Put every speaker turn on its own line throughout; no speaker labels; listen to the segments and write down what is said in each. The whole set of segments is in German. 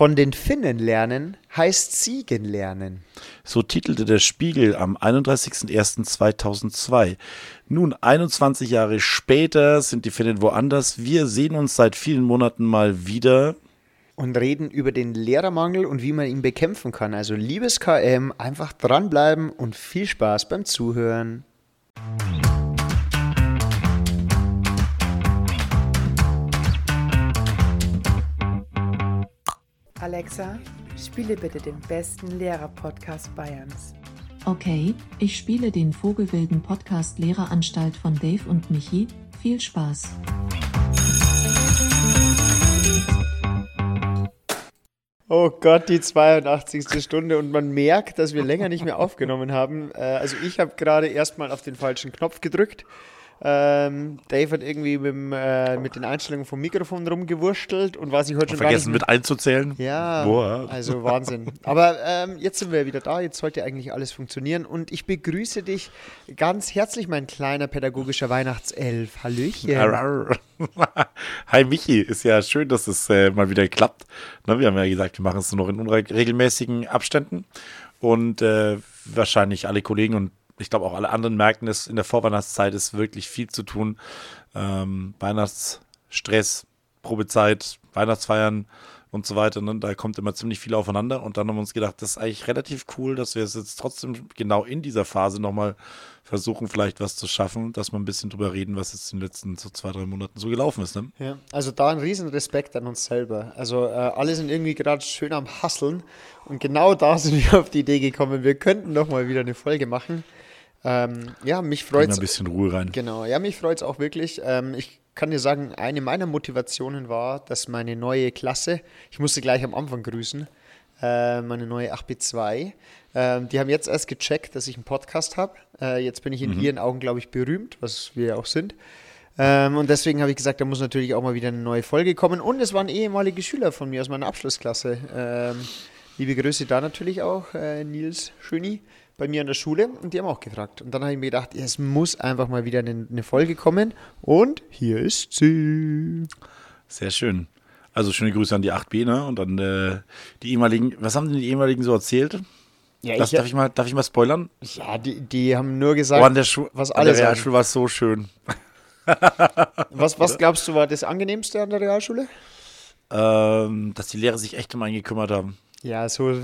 Von den Finnen lernen heißt siegen lernen.
So titelte der Spiegel am 31.01.2002. Nun, 21 Jahre später sind die Finnen woanders. Wir sehen uns seit vielen Monaten mal wieder.
Und reden über den Lehrermangel und wie man ihn bekämpfen kann. Also liebes KM, einfach dranbleiben und viel Spaß beim Zuhören.
Alexa, spiele bitte den besten Lehrer-Podcast Bayerns.
Okay, ich spiele den Vogelwilden Podcast Lehreranstalt von Dave und Michi. Viel Spaß.
Oh Gott, die 82. Stunde und man merkt, dass wir länger nicht mehr aufgenommen haben. Äh, also ich habe gerade erstmal auf den falschen Knopf gedrückt ähm, Dave hat irgendwie mit, äh, mit, den Einstellungen vom Mikrofon rumgewurschtelt und was ich heute schon
vergessen mit einzuzählen.
Ja, Boah. also Wahnsinn. Aber ähm, jetzt sind wir wieder da, jetzt sollte eigentlich alles funktionieren und ich begrüße dich ganz herzlich, mein kleiner pädagogischer Weihnachtself. Hallöchen.
Hi Michi, ist ja schön, dass es äh, mal wieder klappt. Na, wir haben ja gesagt, wir machen es nur noch in unregelmäßigen Abständen und äh, wahrscheinlich alle Kollegen und ich glaube auch alle anderen merken es, in der Vorweihnachtszeit ist wirklich viel zu tun. Ähm, Weihnachtsstress, Probezeit, Weihnachtsfeiern und so weiter. Ne? Da kommt immer ziemlich viel aufeinander. Und dann haben wir uns gedacht, das ist eigentlich relativ cool, dass wir es jetzt trotzdem genau in dieser Phase nochmal versuchen, vielleicht was zu schaffen, dass wir ein bisschen drüber reden, was jetzt in den letzten so zwei, drei Monaten so gelaufen ist. Ne?
Ja, also da ein riesen Respekt an uns selber. Also äh, alle sind irgendwie gerade schön am Hasseln. Und genau da sind wir auf die Idee gekommen, wir könnten doch mal wieder eine Folge machen. Ähm, ja, mich freut es.
ein bisschen Ruhe rein.
Genau, ja, mich freut es auch wirklich. Ähm, ich kann dir sagen, eine meiner Motivationen war, dass meine neue Klasse, ich musste gleich am Anfang grüßen, äh, meine neue 8B2, äh, die haben jetzt erst gecheckt, dass ich einen Podcast habe. Äh, jetzt bin ich in mhm. ihren Augen, glaube ich, berühmt, was wir auch sind. Ähm, und deswegen habe ich gesagt, da muss natürlich auch mal wieder eine neue Folge kommen. Und es waren ehemalige Schüler von mir aus meiner Abschlussklasse. Ähm, liebe Grüße da natürlich auch, äh, Nils Schöni bei mir an der Schule und die haben auch gefragt. Und dann habe ich mir gedacht, es muss einfach mal wieder eine, eine Folge kommen. Und hier ist sie.
Sehr schön. Also schöne Grüße an die 8B, ne? Und dann äh, die ehemaligen, was haben denn die ehemaligen so erzählt? Ja, das, ich, darf, ich mal, darf ich mal spoilern?
Ja, die, die haben nur gesagt,
oh, an der Schu was alle an der Realschule war es so schön.
was, was glaubst du war das angenehmste an der Realschule?
Ähm, dass die Lehrer sich echt um einen gekümmert haben.
Ja, so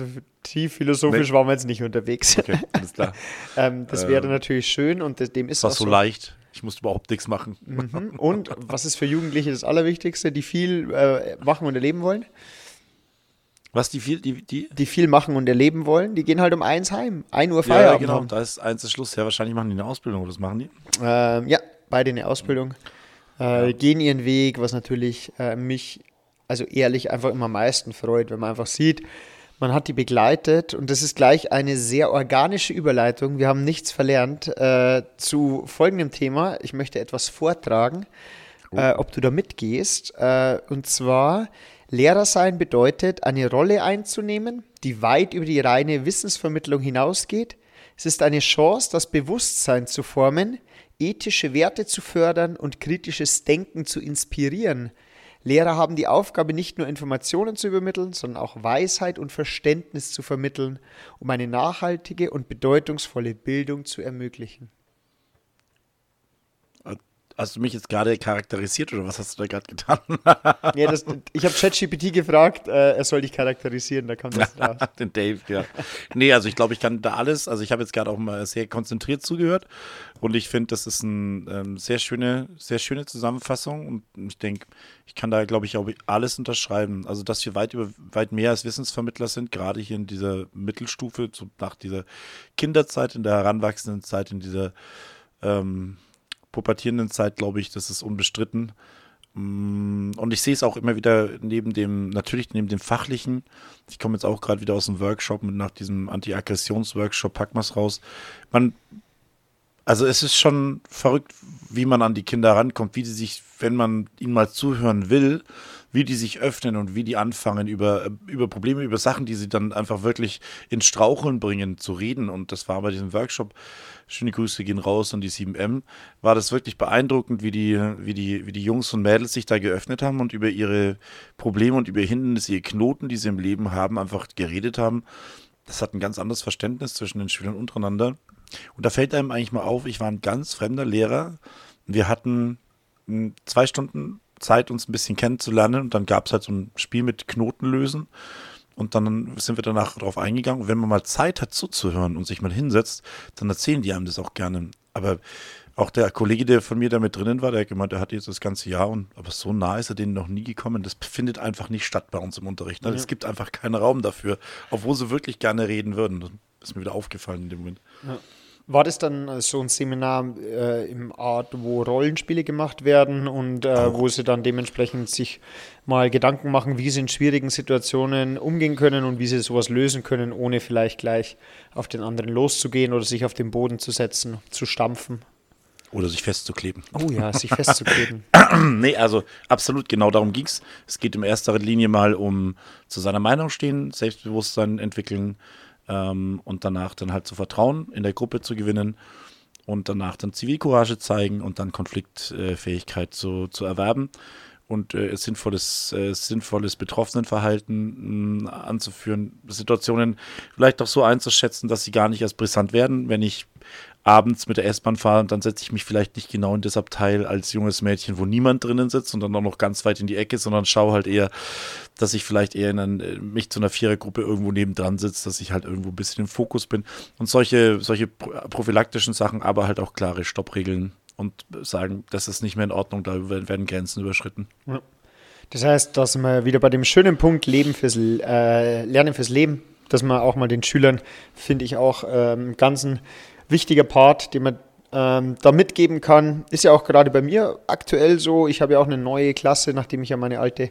tief philosophisch nee. waren wir jetzt nicht unterwegs. Okay, alles klar. ähm, das wäre ähm, natürlich schön und dem ist
war so, so leicht. Ich musste überhaupt nichts machen.
Mhm. Und was ist für Jugendliche das Allerwichtigste, die viel äh, machen und erleben wollen?
Was die viel, die, die?
Die viel machen und erleben wollen, die gehen halt um eins heim. Ein Uhr Feierabend.
Ja, genau, da ist eins der Schluss. Ja, wahrscheinlich machen die eine Ausbildung, oder was machen die?
Ähm, ja, beide eine Ausbildung. Äh, ja. Gehen ihren Weg, was natürlich äh, mich also ehrlich einfach immer am meisten freut, wenn man einfach sieht, man hat die begleitet und das ist gleich eine sehr organische Überleitung. Wir haben nichts verlernt äh, zu folgendem Thema. Ich möchte etwas vortragen, oh. äh, ob du da mitgehst. Äh, und zwar, Lehrer sein bedeutet, eine Rolle einzunehmen, die weit über die reine Wissensvermittlung hinausgeht. Es ist eine Chance, das Bewusstsein zu formen, ethische Werte zu fördern und kritisches Denken zu inspirieren. Lehrer haben die Aufgabe, nicht nur Informationen zu übermitteln, sondern auch Weisheit und Verständnis zu vermitteln, um eine nachhaltige und bedeutungsvolle Bildung zu ermöglichen.
Hast du mich jetzt gerade charakterisiert oder was hast du da gerade getan?
ja, das, ich habe ChatGPT gefragt, äh, er soll dich charakterisieren, da kommt das raus.
Den Dave, ja. Nee, also ich glaube, ich kann da alles. Also ich habe jetzt gerade auch mal sehr konzentriert zugehört und ich finde, das ist eine ähm, sehr schöne, sehr schöne Zusammenfassung und ich denke, ich kann da, glaube ich, auch alles unterschreiben. Also, dass wir weit über weit mehr als Wissensvermittler sind, gerade hier in dieser Mittelstufe, so nach dieser Kinderzeit, in der heranwachsenden Zeit, in dieser ähm, pubertierenden Zeit, glaube ich, das ist unbestritten. Mm, und ich sehe es auch immer wieder neben dem, natürlich neben dem Fachlichen. Ich komme jetzt auch gerade wieder aus dem Workshop mit nach diesem Anti-Aggressions-Workshop Packmas raus. Man, also es ist schon verrückt, wie man an die Kinder rankommt, wie sie sich, wenn man ihnen mal zuhören will, wie die sich öffnen und wie die anfangen, über, über Probleme, über Sachen, die sie dann einfach wirklich ins Straucheln bringen, zu reden. Und das war bei diesem Workshop, schöne Grüße gehen raus an die 7M, war das wirklich beeindruckend, wie die, wie die, wie die Jungs und Mädels sich da geöffnet haben und über ihre Probleme und über Hindernisse, ihre Knoten, die sie im Leben haben, einfach geredet haben. Das hat ein ganz anderes Verständnis zwischen den Schülern untereinander. Und da fällt einem eigentlich mal auf, ich war ein ganz fremder Lehrer. Wir hatten hm, zwei Stunden Zeit, uns ein bisschen kennenzulernen. Und dann gab es halt so ein Spiel mit Knoten lösen. Und dann sind wir danach darauf eingegangen. Und wenn man mal Zeit hat zuzuhören und sich mal hinsetzt, dann erzählen die einem das auch gerne. Aber auch der Kollege, der von mir da mit drinnen war, der hat gemeint, er hat jetzt das ganze Jahr und aber so nah ist er denen noch nie gekommen. Das findet einfach nicht statt bei uns im Unterricht. Ne? Ja. Es gibt einfach keinen Raum dafür, obwohl sie wirklich gerne reden würden. Das ist mir wieder aufgefallen in dem Moment.
Ja. War das dann so ein Seminar äh, im Art, wo Rollenspiele gemacht werden und äh, wo sie dann dementsprechend sich mal Gedanken machen, wie sie in schwierigen Situationen umgehen können und wie sie sowas lösen können, ohne vielleicht gleich auf den anderen loszugehen oder sich auf den Boden zu setzen, zu stampfen?
Oder sich festzukleben.
Oh ja, sich festzukleben.
nee, also absolut genau darum ging es. Es geht in erster Linie mal um zu seiner Meinung stehen, Selbstbewusstsein entwickeln, ähm, und danach dann halt zu vertrauen, in der Gruppe zu gewinnen und danach dann Zivilcourage zeigen und dann Konfliktfähigkeit zu, zu erwerben und äh, sinnvolles, äh, sinnvolles Betroffenenverhalten mh, anzuführen, Situationen vielleicht auch so einzuschätzen, dass sie gar nicht erst brisant werden, wenn ich abends mit der S-Bahn fahre und dann setze ich mich vielleicht nicht genau in das Abteil als junges Mädchen, wo niemand drinnen sitzt und dann auch noch ganz weit in die Ecke, sondern schaue halt eher, dass ich vielleicht eher in ein, äh, mich zu einer Vierergruppe irgendwo nebendran sitze, dass ich halt irgendwo ein bisschen im Fokus bin und solche, solche prophylaktischen Sachen, aber halt auch klare Stoppregeln und sagen, das ist nicht mehr in Ordnung, da werden Grenzen überschritten.
Ja. Das heißt, dass wir wieder bei dem schönen Punkt Leben fürs äh, Lernen fürs Leben, dass man auch mal den Schülern, finde ich auch ähm, ganzen wichtiger Part, den man ähm, da mitgeben kann. Ist ja auch gerade bei mir aktuell so. Ich habe ja auch eine neue Klasse, nachdem ich ja meine alte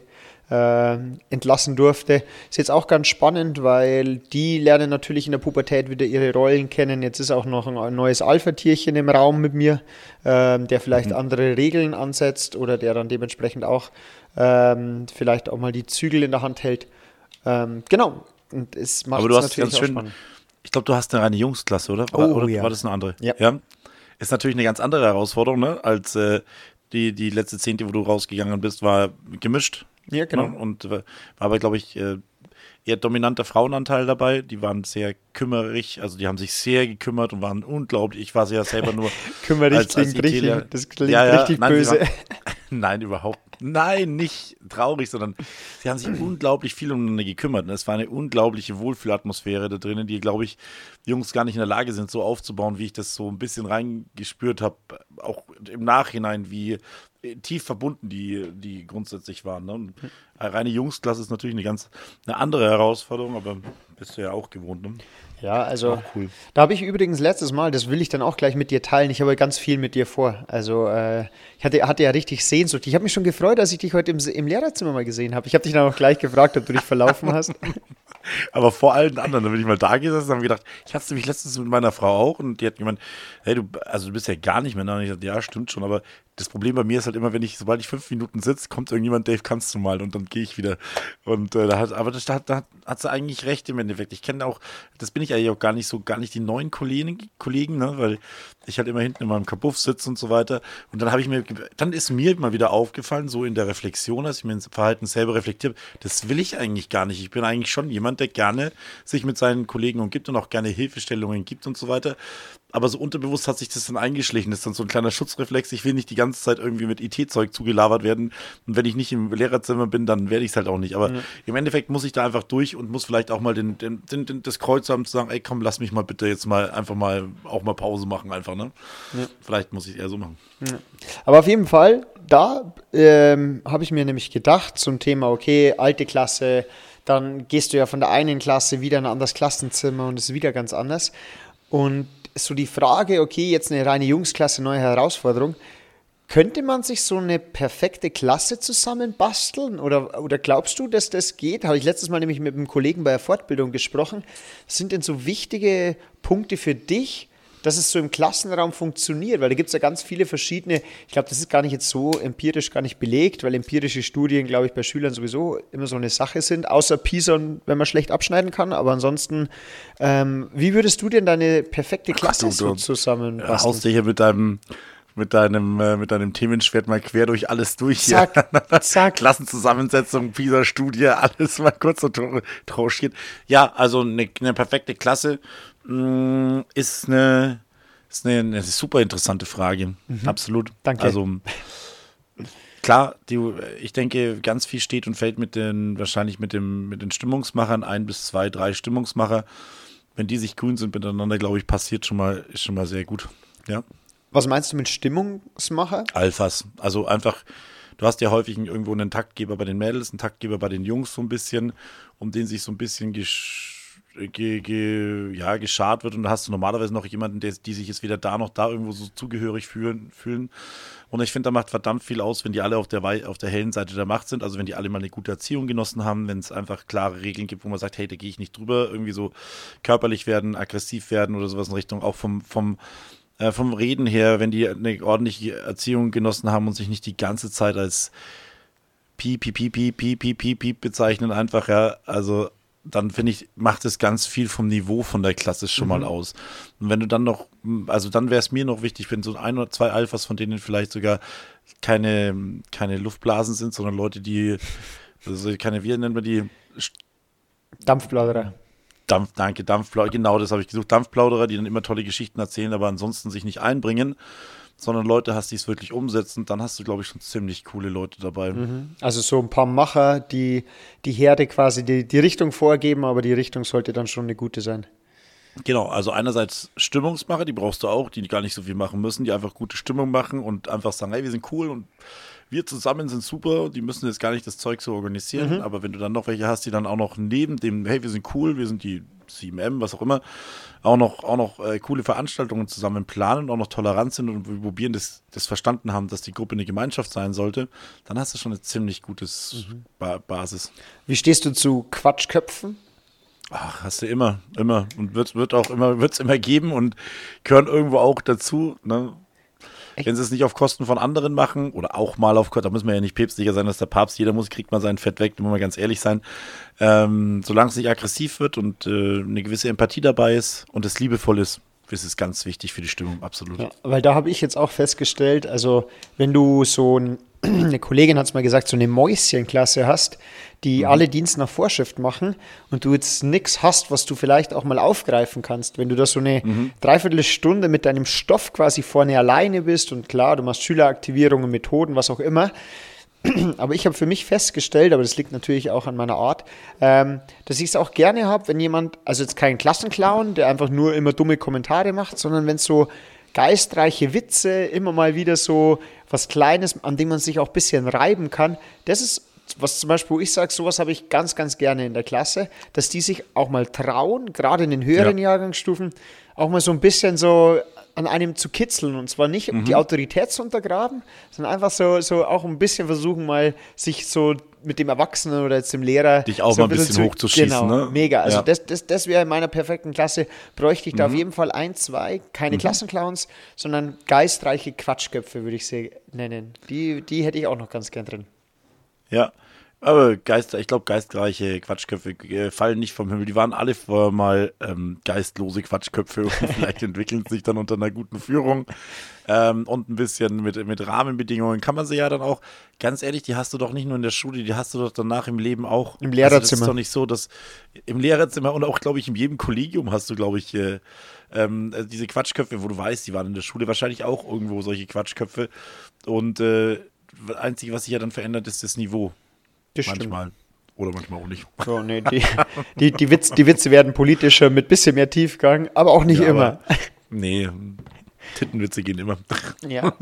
äh, entlassen durfte. Ist jetzt auch ganz spannend, weil die lernen natürlich in der Pubertät wieder ihre Rollen kennen. Jetzt ist auch noch ein neues Alpha-Tierchen im Raum mit mir, äh, der vielleicht mhm. andere Regeln ansetzt oder der dann dementsprechend auch ähm, vielleicht auch mal die Zügel in der Hand hält. Ähm, genau. Und es macht
Aber du hast ganz schön, spannend glaube, du hast eine reine Jungsklasse, oder?
War,
oh, oder
ja.
war das eine andere?
Ja.
ja. Ist natürlich eine ganz andere Herausforderung, ne? Als äh, die, die letzte Zehnte, wo du rausgegangen bist, war gemischt.
Ja, genau.
Ne? Und war aber, glaube ich, äh, eher dominanter Frauenanteil dabei. Die waren sehr kümmerig, also die haben sich sehr gekümmert und waren unglaublich. Ich war ja selber nur.
kümmerig als, als klingt richtig, das klingt ja, ja, richtig
nein,
böse.
Waren, nein, überhaupt. Nein, nicht traurig, sondern sie haben sich unglaublich viel umeinander gekümmert. Es war eine unglaubliche Wohlfühlatmosphäre da drinnen, die, glaube ich, Jungs gar nicht in der Lage sind, so aufzubauen, wie ich das so ein bisschen reingespürt habe. Auch im Nachhinein, wie tief verbunden die, die grundsätzlich waren. Ne? Und reine Jungsklasse ist natürlich eine ganz eine andere Herausforderung, aber bist du ja auch gewohnt. Ne?
Ja, also cool. da habe ich übrigens letztes Mal, das will ich dann auch gleich mit dir teilen, ich habe ganz viel mit dir vor. Also äh, ich hatte, hatte ja richtig Sehnsucht. Ich habe mich schon gefreut, dass ich dich heute im, im Lehrerzimmer mal gesehen habe. Ich habe dich dann auch gleich gefragt, ob du dich verlaufen hast.
Aber vor allen anderen, da bin ich mal da gesessen und habe gedacht, ich hatte nämlich letztens mit meiner Frau auch und die hat gemeint, hey, du, also du bist ja gar nicht mehr da. Und ich dachte, ja, stimmt schon, aber das Problem bei mir ist halt immer, wenn ich, sobald ich fünf Minuten sitze, kommt irgendjemand, Dave, kannst du mal und dann gehe ich wieder. Und äh, da hat, aber das, da, da hat sie eigentlich recht im Endeffekt. Ich kenne auch, das bin ich eigentlich auch gar nicht so, gar nicht die neuen Kollegen, Kollegen ne, weil ich halt immer hinten in meinem Kabuff sitze und so weiter. Und dann habe ich mir, dann ist mir mal wieder aufgefallen, so in der Reflexion, als ich mir ins Verhalten selber reflektiert das will ich eigentlich gar nicht. Ich bin eigentlich schon jemand, der gerne sich mit seinen Kollegen umgibt und auch gerne Hilfestellungen gibt und so weiter aber so unterbewusst hat sich das dann eingeschlichen. Das ist dann so ein kleiner Schutzreflex. Ich will nicht die ganze Zeit irgendwie mit IT-Zeug zugelabert werden. Und wenn ich nicht im Lehrerzimmer bin, dann werde ich es halt auch nicht. Aber mhm. im Endeffekt muss ich da einfach durch und muss vielleicht auch mal den, den, den, den, das Kreuz haben zu sagen, ey komm, lass mich mal bitte jetzt mal einfach mal auch mal Pause machen, einfach, ne? Ja. Vielleicht muss ich es eher so machen.
Ja. Aber auf jeden Fall, da ähm, habe ich mir nämlich gedacht zum Thema, okay, alte Klasse, dann gehst du ja von der einen Klasse wieder in ein anderes Klassenzimmer und es ist wieder ganz anders. Und so die Frage, okay, jetzt eine reine Jungsklasse, neue Herausforderung. Könnte man sich so eine perfekte Klasse zusammenbasteln? Oder, oder glaubst du, dass das geht? Habe ich letztes Mal nämlich mit einem Kollegen bei der Fortbildung gesprochen. Was sind denn so wichtige Punkte für dich, dass es so im Klassenraum funktioniert, weil da gibt es ja ganz viele verschiedene, ich glaube, das ist gar nicht jetzt so empirisch gar nicht belegt, weil empirische Studien, glaube ich, bei Schülern sowieso immer so eine Sache sind, außer PISA, wenn man schlecht abschneiden kann, aber ansonsten, ähm, wie würdest du denn deine perfekte Klasse
Ach, du, du,
so zusammenbasteln?
Haust dich hier mit deinem mit deinem, äh, mit deinem Themenschwert mal quer durch alles durch hier.
Zack, zack.
Klassenzusammensetzung, PISA-Studie, alles mal kurz so trauschiert. Ja, also eine, eine perfekte Klasse ist eine, ist eine, eine super interessante Frage. Absolut.
Danke.
Also klar, die, ich denke, ganz viel steht und fällt mit den, wahrscheinlich mit dem, mit den Stimmungsmachern, ein bis zwei, drei Stimmungsmacher. Wenn die sich grün sind miteinander, glaube ich, passiert schon mal, ist schon mal sehr gut. Ja.
Was meinst du mit Stimmungsmacher?
Alphas. Also einfach, du hast ja häufig irgendwo einen Taktgeber bei den Mädels, einen Taktgeber bei den Jungs so ein bisschen, um den sich so ein bisschen gesch ge ge ja, geschart wird. Und da hast du normalerweise noch jemanden, der, die sich jetzt weder da noch da irgendwo so zugehörig fühlen. fühlen. Und ich finde, da macht verdammt viel aus, wenn die alle auf der, auf der hellen Seite der Macht sind. Also wenn die alle mal eine gute Erziehung genossen haben, wenn es einfach klare Regeln gibt, wo man sagt, hey, da gehe ich nicht drüber, irgendwie so körperlich werden, aggressiv werden oder sowas in Richtung, auch vom, vom äh, vom Reden her, wenn die eine ordentliche Erziehung genossen haben und sich nicht die ganze Zeit als piep, piep, piep, piep, piep, piep, piep, bezeichnen, einfach, ja, also dann finde ich, macht es ganz viel vom Niveau von der Klasse schon mal aus. Und wenn du dann noch, also dann wäre es mir noch wichtig, wenn so ein oder zwei Alphas, von denen vielleicht sogar keine, keine Luftblasen sind, sondern Leute, die, also keine, wie nennt man die?
Dampfplauderer.
Dampf, danke, Dampfplauderer, genau das habe ich gesucht. Dampfplauderer, die dann immer tolle Geschichten erzählen, aber ansonsten sich nicht einbringen, sondern Leute hast, die es wirklich umsetzen, dann hast du, glaube ich, schon ziemlich coole Leute dabei.
Also so ein paar Macher, die die Herde quasi die, die Richtung vorgeben, aber die Richtung sollte dann schon eine gute sein.
Genau, also einerseits Stimmungsmacher, die brauchst du auch, die gar nicht so viel machen müssen, die einfach gute Stimmung machen und einfach sagen, hey, wir sind cool und wir zusammen sind super, die müssen jetzt gar nicht das Zeug so organisieren, aber wenn du dann noch welche hast, die dann auch noch neben dem, hey, wir sind cool, wir sind die 7M, was auch immer, auch noch, auch noch äh, coole Veranstaltungen zusammen planen, auch noch tolerant sind und wir probieren, das, das verstanden haben, dass die Gruppe eine Gemeinschaft sein sollte, dann hast du schon eine ziemlich gutes ba Basis.
Wie stehst du zu Quatschköpfen?
Ach, hast du immer, immer. Und wird, wird auch immer, wird es immer geben und gehören irgendwo auch dazu. Ne? Wenn sie es nicht auf Kosten von anderen machen oder auch mal auf Kosten, da müssen wir ja nicht päpstlicher sein als der Papst, jeder muss, kriegt mal sein Fett weg, da muss man ganz ehrlich sein. Ähm, solange es nicht aggressiv wird und äh, eine gewisse Empathie dabei ist und es liebevoll ist, ist es ganz wichtig für die Stimmung, absolut.
Ja, weil da habe ich jetzt auch festgestellt, also wenn du so ein, eine Kollegin hat es mal gesagt, so eine Mäuschenklasse hast, die alle Dienst nach Vorschrift machen und du jetzt nichts hast, was du vielleicht auch mal aufgreifen kannst, wenn du da so eine Dreiviertelstunde mit deinem Stoff quasi vorne alleine bist und klar, du machst Schüleraktivierungen, Methoden, was auch immer, aber ich habe für mich festgestellt, aber das liegt natürlich auch an meiner Art, ähm, dass ich es auch gerne habe, wenn jemand, also jetzt kein Klassenclown, der einfach nur immer dumme Kommentare macht, sondern wenn es so geistreiche Witze, immer mal wieder so was Kleines, an dem man sich auch ein bisschen reiben kann, das ist was zum Beispiel, wo ich sage, sowas habe ich ganz, ganz gerne in der Klasse, dass die sich auch mal trauen, gerade in den höheren
Ja.
Jahrgangsstufen, auch mal so ein bisschen so an einem zu kitzeln. Und zwar nicht, um die Autorität zu untergraben, sondern einfach so, so auch ein bisschen versuchen, mal sich so mit dem Erwachsenen oder jetzt dem Lehrer
Dich auch
so
mal ein bisschen hochzuschießen,
Genau,
ne?
mega. Also
Ja.
das, das, das wäre in meiner perfekten Klasse, bräuchte ich da auf
Mhm.
jeden Fall ein, zwei, keine Klassenclowns, sondern geistreiche Quatschköpfe, würde ich sie nennen. Die, die hätte ich auch noch ganz gern drin.
Ja, aber Geist, ich glaube, geistreiche Quatschköpfe äh, fallen nicht vom Himmel. Die waren alle vorher mal ähm, geistlose Quatschköpfe und vielleicht entwickeln sich dann unter einer guten Führung ähm, und ein bisschen mit, mit Rahmenbedingungen. Kann man sie ja dann auch, ganz ehrlich, die hast du doch nicht nur in der Schule, die hast du doch danach im Leben auch.
Im
Also das
Lehrerzimmer.
ist doch nicht so, dass im Lehrerzimmer und auch, glaube ich, in jedem Kollegium hast du, glaube ich, äh, ähm, also diese Quatschköpfe, wo du weißt, die waren in der Schule wahrscheinlich auch irgendwo solche Quatschköpfe. Und äh, das Einzige, was sich ja dann verändert, ist das Niveau.
Das stimmt.
Manchmal. Oder manchmal auch nicht.
So, nee, die, die, die, Witz, die Witze werden politischer mit bisschen mehr Tiefgang, aber auch nicht
Ja,
immer.
aber- Nee, Tittenwitze gehen immer.
Ja.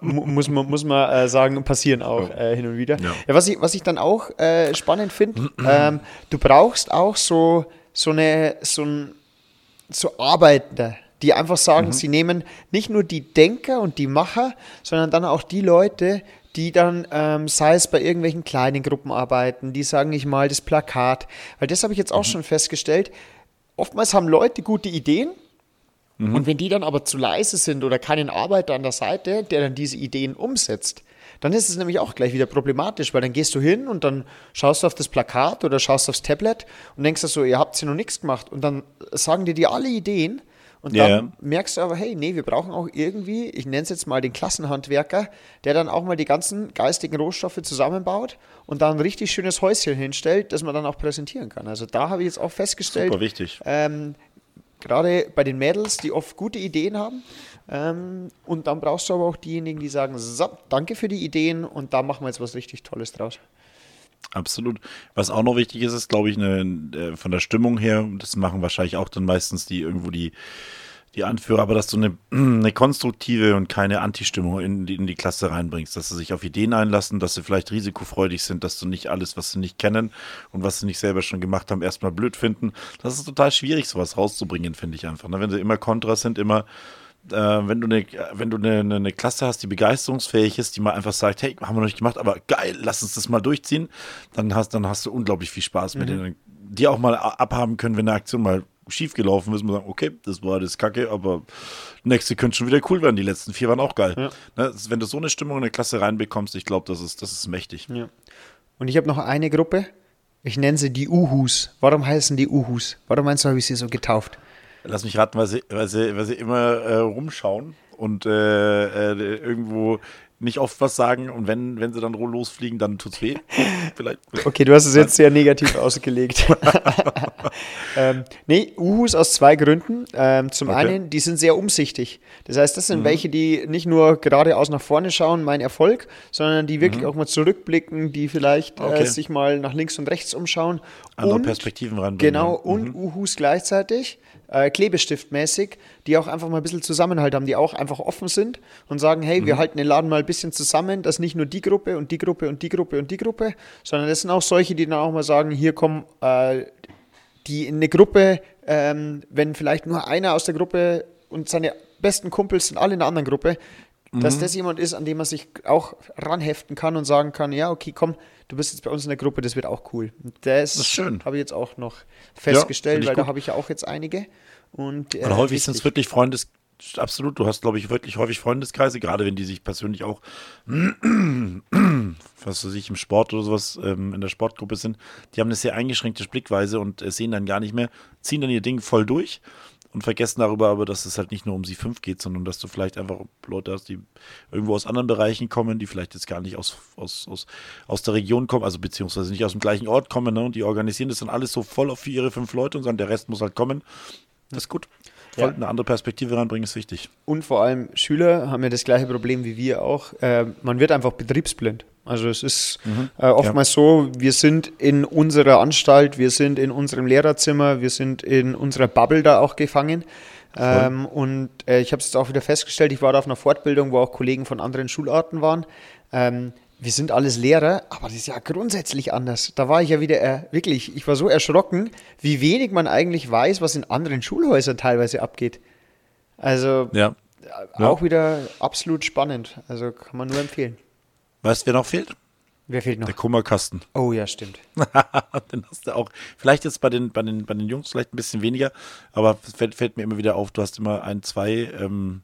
Mu- muss man, muss man äh, sagen, passieren auch äh, hin und wieder. Ja.
Ja.
was, ich, was ich dann auch äh, spannend finde, ähm, du brauchst auch so, so eine, so ein, so Arbeitende, die einfach sagen, sie nehmen nicht nur die Denker und die Macher, sondern dann auch die Leute, die dann, ähm, sei es bei irgendwelchen kleinen Gruppen arbeiten, die sagen, ich mal das Plakat, weil das habe ich jetzt auch schon festgestellt. Oftmals haben Leute gute Ideen, Und wenn die dann aber zu leise sind oder keinen Arbeiter an der Seite, der dann diese Ideen umsetzt, dann ist es nämlich auch gleich wieder problematisch, weil dann gehst du hin und dann schaust du auf das Plakat oder schaust aufs Tablet und denkst dir so, ihr habt hier noch nichts gemacht. Und dann sagen dir die alle Ideen und dann
ja.
merkst du aber, hey, nee, wir brauchen auch irgendwie, ich nenne es jetzt mal den Klassenhandwerker, der dann auch mal die ganzen geistigen Rohstoffe zusammenbaut und da ein richtig schönes Häuschen hinstellt, das man dann auch präsentieren kann. Also da habe ich jetzt auch festgestellt,
Super wichtig.
ähm, gerade bei den Mädels, die oft gute Ideen haben. Ähm, und dann brauchst du aber auch diejenigen, die sagen, so, danke für die Ideen und da machen wir jetzt was richtig Tolles draus.
Absolut. Was auch noch wichtig ist, ist, glaube ich, eine, äh, von der Stimmung her, das machen wahrscheinlich auch dann meistens die irgendwo die, die Anführer, aber dass du eine, eine konstruktive und keine Anti-Stimmung in die, in die Klasse reinbringst, dass sie sich auf Ideen einlassen, dass sie vielleicht risikofreudig sind, dass du nicht alles, was sie nicht kennen und was sie nicht selber schon gemacht haben, erstmal blöd finden. Das ist total schwierig, sowas rauszubringen, finde ich einfach. Ne? Wenn sie immer Kontra sind, immer äh, wenn du eine, wenn du eine, eine, eine Klasse hast, die begeisterungsfähig ist, die mal einfach sagt, hey, haben wir noch nicht gemacht, aber geil, lass uns das mal durchziehen, dann hast, dann hast du unglaublich viel Spaß mit denen. Die auch mal abhaben können, wenn eine Aktion mal schief gelaufen ist, und sagen, okay, das war das Kacke, aber nächste könnte schon wieder cool werden. Die letzten vier waren auch geil. Ne? Das- Wenn du so eine Stimmung in eine Klasse reinbekommst, ich glaube, das ist, das ist mächtig.
Ja. Und ich habe noch eine Gruppe, ich nenne sie die Uhus. Warum heißen die Uhus? Warum meinst du, habe ich sie so getauft?
Lass mich raten, weil sie, weil sie, weil sie immer äh, rumschauen und äh, äh, irgendwo nicht oft was sagen und wenn, wenn sie dann losfliegen, dann tut's weh. Vielleicht.
Okay, du hast es jetzt sehr negativ ausgelegt. ähm, nee, Uhus aus zwei Gründen. Ähm, zum
Okay.
einen, die sind sehr umsichtig. Das heißt, das sind welche, die nicht nur geradeaus nach vorne schauen, mein Erfolg, sondern die wirklich auch mal zurückblicken, die vielleicht äh,
Okay.
sich mal nach links und rechts umschauen.
Andere
und,
Perspektiven reinbringen.
Genau,
ja.
und Uhus gleichzeitig, äh, Klebestiftmäßig, die auch einfach mal ein bisschen Zusammenhalt haben, die auch einfach offen sind und sagen, hey, wir halten den Laden mal ein bisschen zusammen, dass nicht nur die Gruppe und die Gruppe und die Gruppe und die Gruppe, sondern das sind auch solche, die dann auch mal sagen, hier kommen äh, die in eine Gruppe, ähm, wenn vielleicht nur einer aus der Gruppe und seine besten Kumpels sind alle in einer anderen Gruppe, dass das jemand ist, an dem man sich auch ranheften kann und sagen kann, ja, okay, komm, du bist jetzt bei uns in der Gruppe, das wird auch cool. Das,
schön.
habe ich jetzt auch noch festgestellt,
ich
weil da
gut.
habe ich ja auch jetzt einige. Und, äh,
Und häufig sind es wirklich Freundes, absolut, du hast, glaube ich, wirklich häufig Freundeskreise, gerade wenn die sich persönlich auch, was weiß ich, im Sport oder sowas, ähm, in der Sportgruppe sind, die haben eine sehr eingeschränkte Blickweise und äh, sehen dann gar nicht mehr, ziehen dann ihr Ding voll durch und vergessen darüber aber, dass es halt nicht nur um sie fünf geht, sondern dass du vielleicht einfach Leute hast, die irgendwo aus anderen Bereichen kommen, die vielleicht jetzt gar nicht aus, aus, aus, aus der Region kommen, also beziehungsweise nicht aus dem gleichen Ort kommen, ne? und die organisieren das dann alles so voll auf für ihre fünf Leute und sagen, der Rest muss halt kommen. Das ist gut.
Ja.
eine andere Perspektive reinbringen ist wichtig.
Und vor allem Schüler haben ja das gleiche Problem wie wir auch. Äh, man wird einfach betriebsblind. Also es ist äh, oftmals so, wir sind in unserer Anstalt, wir sind in unserem Lehrerzimmer, wir sind in unserer Bubble da auch gefangen. Ähm, und äh, ich habe es jetzt auch wieder festgestellt, ich war da auf einer Fortbildung, wo auch Kollegen von anderen Schularten waren. Ähm, wir sind alles Lehrer, aber das ist ja grundsätzlich anders. Da war ich ja wieder äh, wirklich, ich war so erschrocken, wie wenig man eigentlich weiß, was in anderen Schulhäusern teilweise abgeht. Also
Ja. Ja.
auch wieder absolut spannend. Also kann man nur empfehlen.
Weißt du, wer noch fehlt?
Wer fehlt noch?
Der Kummerkasten.
Oh ja, stimmt.
den hast du auch. Vielleicht jetzt bei den, bei den, bei den Jungs vielleicht ein bisschen weniger, aber es fällt, fällt mir immer wieder auf, du hast immer ein, zwei ähm,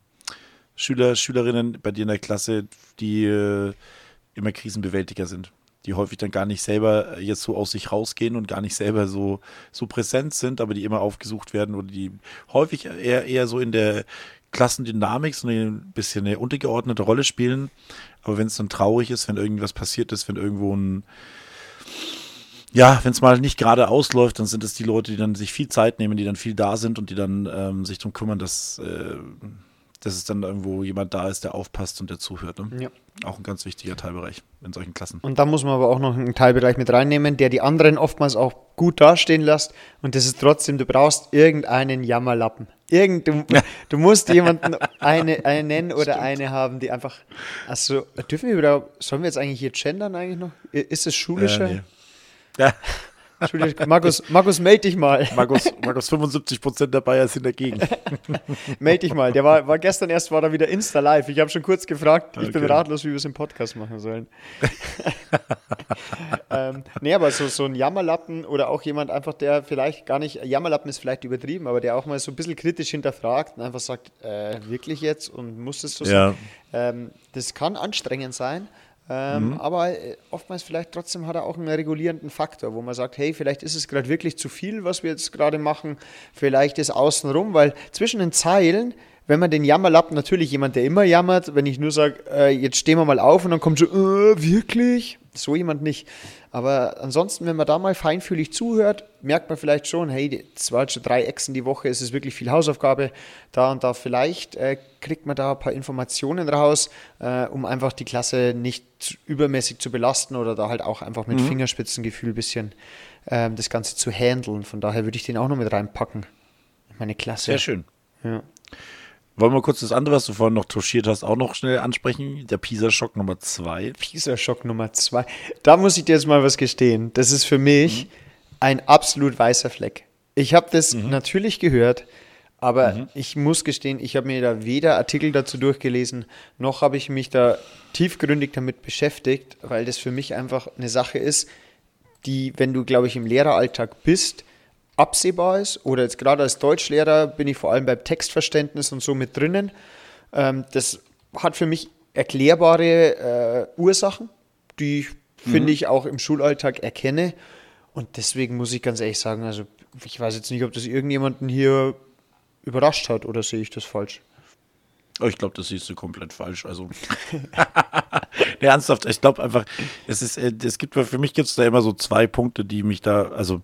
Schüler, Schülerinnen bei dir in der Klasse, die äh, immer Krisenbewältiger sind. Die häufig dann gar nicht selber jetzt so aus sich rausgehen und gar nicht selber so, so präsent sind, aber die immer aufgesucht werden oder die häufig eher, eher so in der Klassendynamik so ein bisschen eine untergeordnete Rolle spielen. Aber wenn es dann traurig ist, wenn irgendwas passiert ist, wenn irgendwo ein, ja, wenn es mal nicht gerade ausläuft, dann sind es die Leute, die dann sich viel Zeit nehmen, die dann viel da sind und die dann ähm, sich darum kümmern, dass, äh, dass es dann irgendwo jemand da ist, der aufpasst und der zuhört. Ne?
Ja.
Auch ein ganz wichtiger Teilbereich in solchen Klassen.
Und da muss man aber auch noch einen Teilbereich mit reinnehmen, der die anderen oftmals auch gut dastehen lässt. Und das ist trotzdem, du brauchst irgendeinen Jammerlappen. Irgend, du, du musst jemanden eine, einen oder eine haben, die einfach. Also dürfen wir wieder, sollen wir jetzt eigentlich hier gendern eigentlich noch? Ist es schulischer?
Äh, nee. Ja,
Entschuldigung, Markus, Markus, melde dich mal.
Markus, Markus 75 Prozent der Bayern sind dagegen.
melde dich mal. Der war, war gestern erst, war da wieder Insta live. Ich habe schon kurz gefragt. Ich okay. bin ratlos, wie wir es im Podcast machen sollen. ähm, nee, aber so, so ein Jammerlappen oder auch jemand einfach, der vielleicht gar nicht, Jammerlappen ist vielleicht übertrieben, aber der auch mal so ein bisschen kritisch hinterfragt und einfach sagt, äh, wirklich jetzt und muss es so ja. sein? Ähm, das kann anstrengend sein. Ähm, mhm. Aber äh, oftmals vielleicht trotzdem hat er auch einen regulierenden Faktor, wo man sagt, hey, vielleicht ist es gerade wirklich zu viel, was wir jetzt gerade machen. Vielleicht ist außenrum, weil zwischen den Zeilen, wenn man den Jammerlappen, natürlich jemand, der immer jammert, wenn ich nur sage, äh, jetzt stehen wir mal auf und dann kommt so, äh, wirklich? So jemand nicht. Aber ansonsten, wenn man da mal feinfühlig zuhört, merkt man vielleicht schon, hey, war schon drei Echsen die Woche, es ist wirklich viel Hausaufgabe da und da. Vielleicht äh, kriegt man da ein paar Informationen raus, äh, um einfach die Klasse nicht übermäßig zu belasten oder da halt auch einfach mit mhm. Fingerspitzengefühl ein bisschen äh, das Ganze zu handeln. Von daher würde ich den auch noch mit reinpacken. Meine Klasse.
Sehr schön. Ja. Wollen wir kurz das andere, was du vorhin noch touchiert hast, auch noch schnell ansprechen? Der Pisa-Schock Nummer zwei.
Pisa-Schock Nummer zwei. Da muss ich dir jetzt mal was gestehen. Das ist für mich mhm. ein absolut weißer Fleck. Ich habe das mhm. natürlich gehört, aber mhm. ich muss gestehen, ich habe mir da weder Artikel dazu durchgelesen, noch habe ich mich da tiefgründig damit beschäftigt, weil das für mich einfach eine Sache ist, die, wenn du, glaube ich, im Lehreralltag bist, absehbar ist. Oder jetzt gerade als Deutschlehrer bin ich vor allem beim Textverständnis und so mit drinnen. Ähm, das hat für mich erklärbare äh, Ursachen, die ich, mhm. finde ich, auch im Schulalltag erkenne. Und deswegen muss ich ganz ehrlich sagen, also ich weiß jetzt nicht, ob das irgendjemanden hier überrascht hat oder sehe ich das falsch.
Oh, ich glaube, das siehst du komplett falsch. Also, nee, ernsthaft, ich glaube einfach, es ist, äh, es gibt für mich gibt es da immer so zwei Punkte, die mich da, also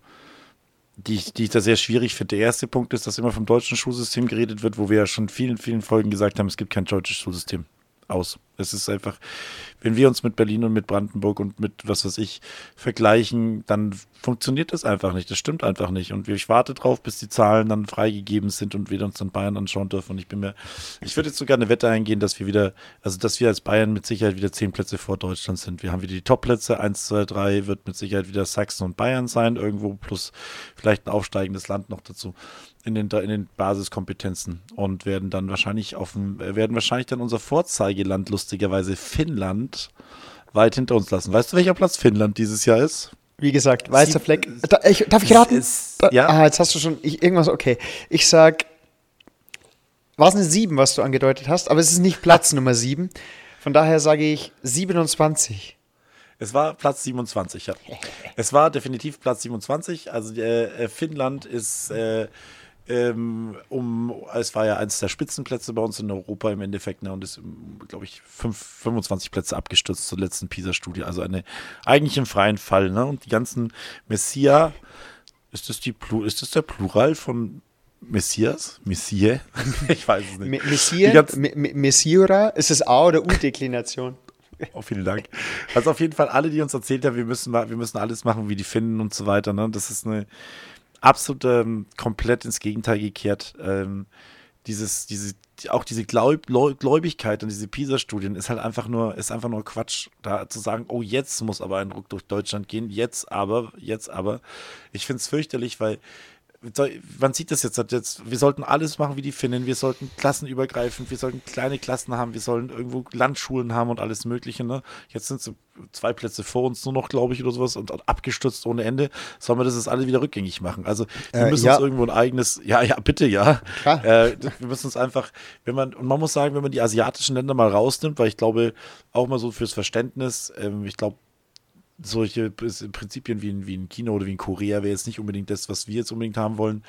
die ich, die ich da sehr schwierig finde. Der erste Punkt ist, dass immer vom deutschen Schulsystem geredet wird, wo wir ja schon vielen, vielen Folgen gesagt haben, es gibt kein deutsches Schulsystem. Aus. Es ist einfach, wenn wir uns mit Berlin und mit Brandenburg und mit was weiß ich vergleichen, dann funktioniert das einfach nicht. Das stimmt einfach nicht. Und ich warte drauf, bis die Zahlen dann freigegeben sind und wir uns dann Bayern anschauen dürfen. Und ich bin mir, ich würde jetzt sogar eine Wette eingehen, dass wir wieder, also dass wir als Bayern mit Sicherheit wieder zehn Plätze vor Deutschland sind. Wir haben wieder die Top-Plätze. Eins, zwei, drei wird mit Sicherheit wieder Sachsen und Bayern sein, irgendwo plus vielleicht ein aufsteigendes Land noch dazu in den, in den Basiskompetenzen und werden dann wahrscheinlich auf dem, werden wahrscheinlich dann unser Vorzeigeland lustigerweise Finnland weit hinter uns lassen. Weißt du, welcher Platz Finnland dieses Jahr ist?
Wie gesagt, weißer Sie, Fleck. Da, ich, darf ich raten? Ist, ja. Ah, jetzt hast du schon ich, irgendwas, okay. Ich sag, war es eine 7, was du angedeutet hast, aber es ist nicht Platz Nummer 7. Von daher sage ich 27.
Es war Platz 27, ja. es war definitiv Platz 27. Also äh, Finnland ist äh, ähm, um, es war ja eines der Spitzenplätze bei uns in Europa im Endeffekt, ne, und ist, glaube ich, fünf, 25 Plätze abgestürzt zur letzten PISA-Studie. Also eine, eigentlich im freien Fall, ne? Und die ganzen Messia, ist das die ist das der Plural von Messias? Messie? ich weiß es nicht.
Messier, Messiura, ist es A- oder U-Deklination?
Oh, vielen Dank. Also auf jeden Fall alle, die uns erzählt haben, wir müssen, wir müssen alles machen, wie die finden und so weiter. Ne? Das ist eine, absolut ähm, komplett ins Gegenteil gekehrt. Ähm, dieses, diese, auch diese Glaub, Gläubigkeit und diese PISA-Studien ist halt einfach nur, ist einfach nur Quatsch, da zu sagen, oh, jetzt muss aber ein Ruck durch Deutschland gehen, jetzt aber, jetzt aber. Ich finde es fürchterlich, weil man sieht das jetzt, jetzt, wir sollten alles machen wie die Finnen, wir sollten klassenübergreifend, wir sollten kleine Klassen haben, wir sollen irgendwo Landschulen haben und alles Mögliche. Ne? Jetzt sind so zwei Plätze vor uns nur noch, glaube ich, oder sowas und abgestürzt ohne Ende. Sollen wir das jetzt alle wieder rückgängig machen? Also wir äh, müssen ja. uns irgendwo ein eigenes, ja, ja, bitte, ja. Äh, wir müssen uns einfach, wenn man, und man muss sagen, wenn man die asiatischen Länder mal rausnimmt, weil ich glaube, auch mal so fürs Verständnis, ähm, ich glaube, solche Prinzipien wie in, wie in China oder wie in Korea wäre jetzt nicht unbedingt das, was wir jetzt unbedingt haben wollen.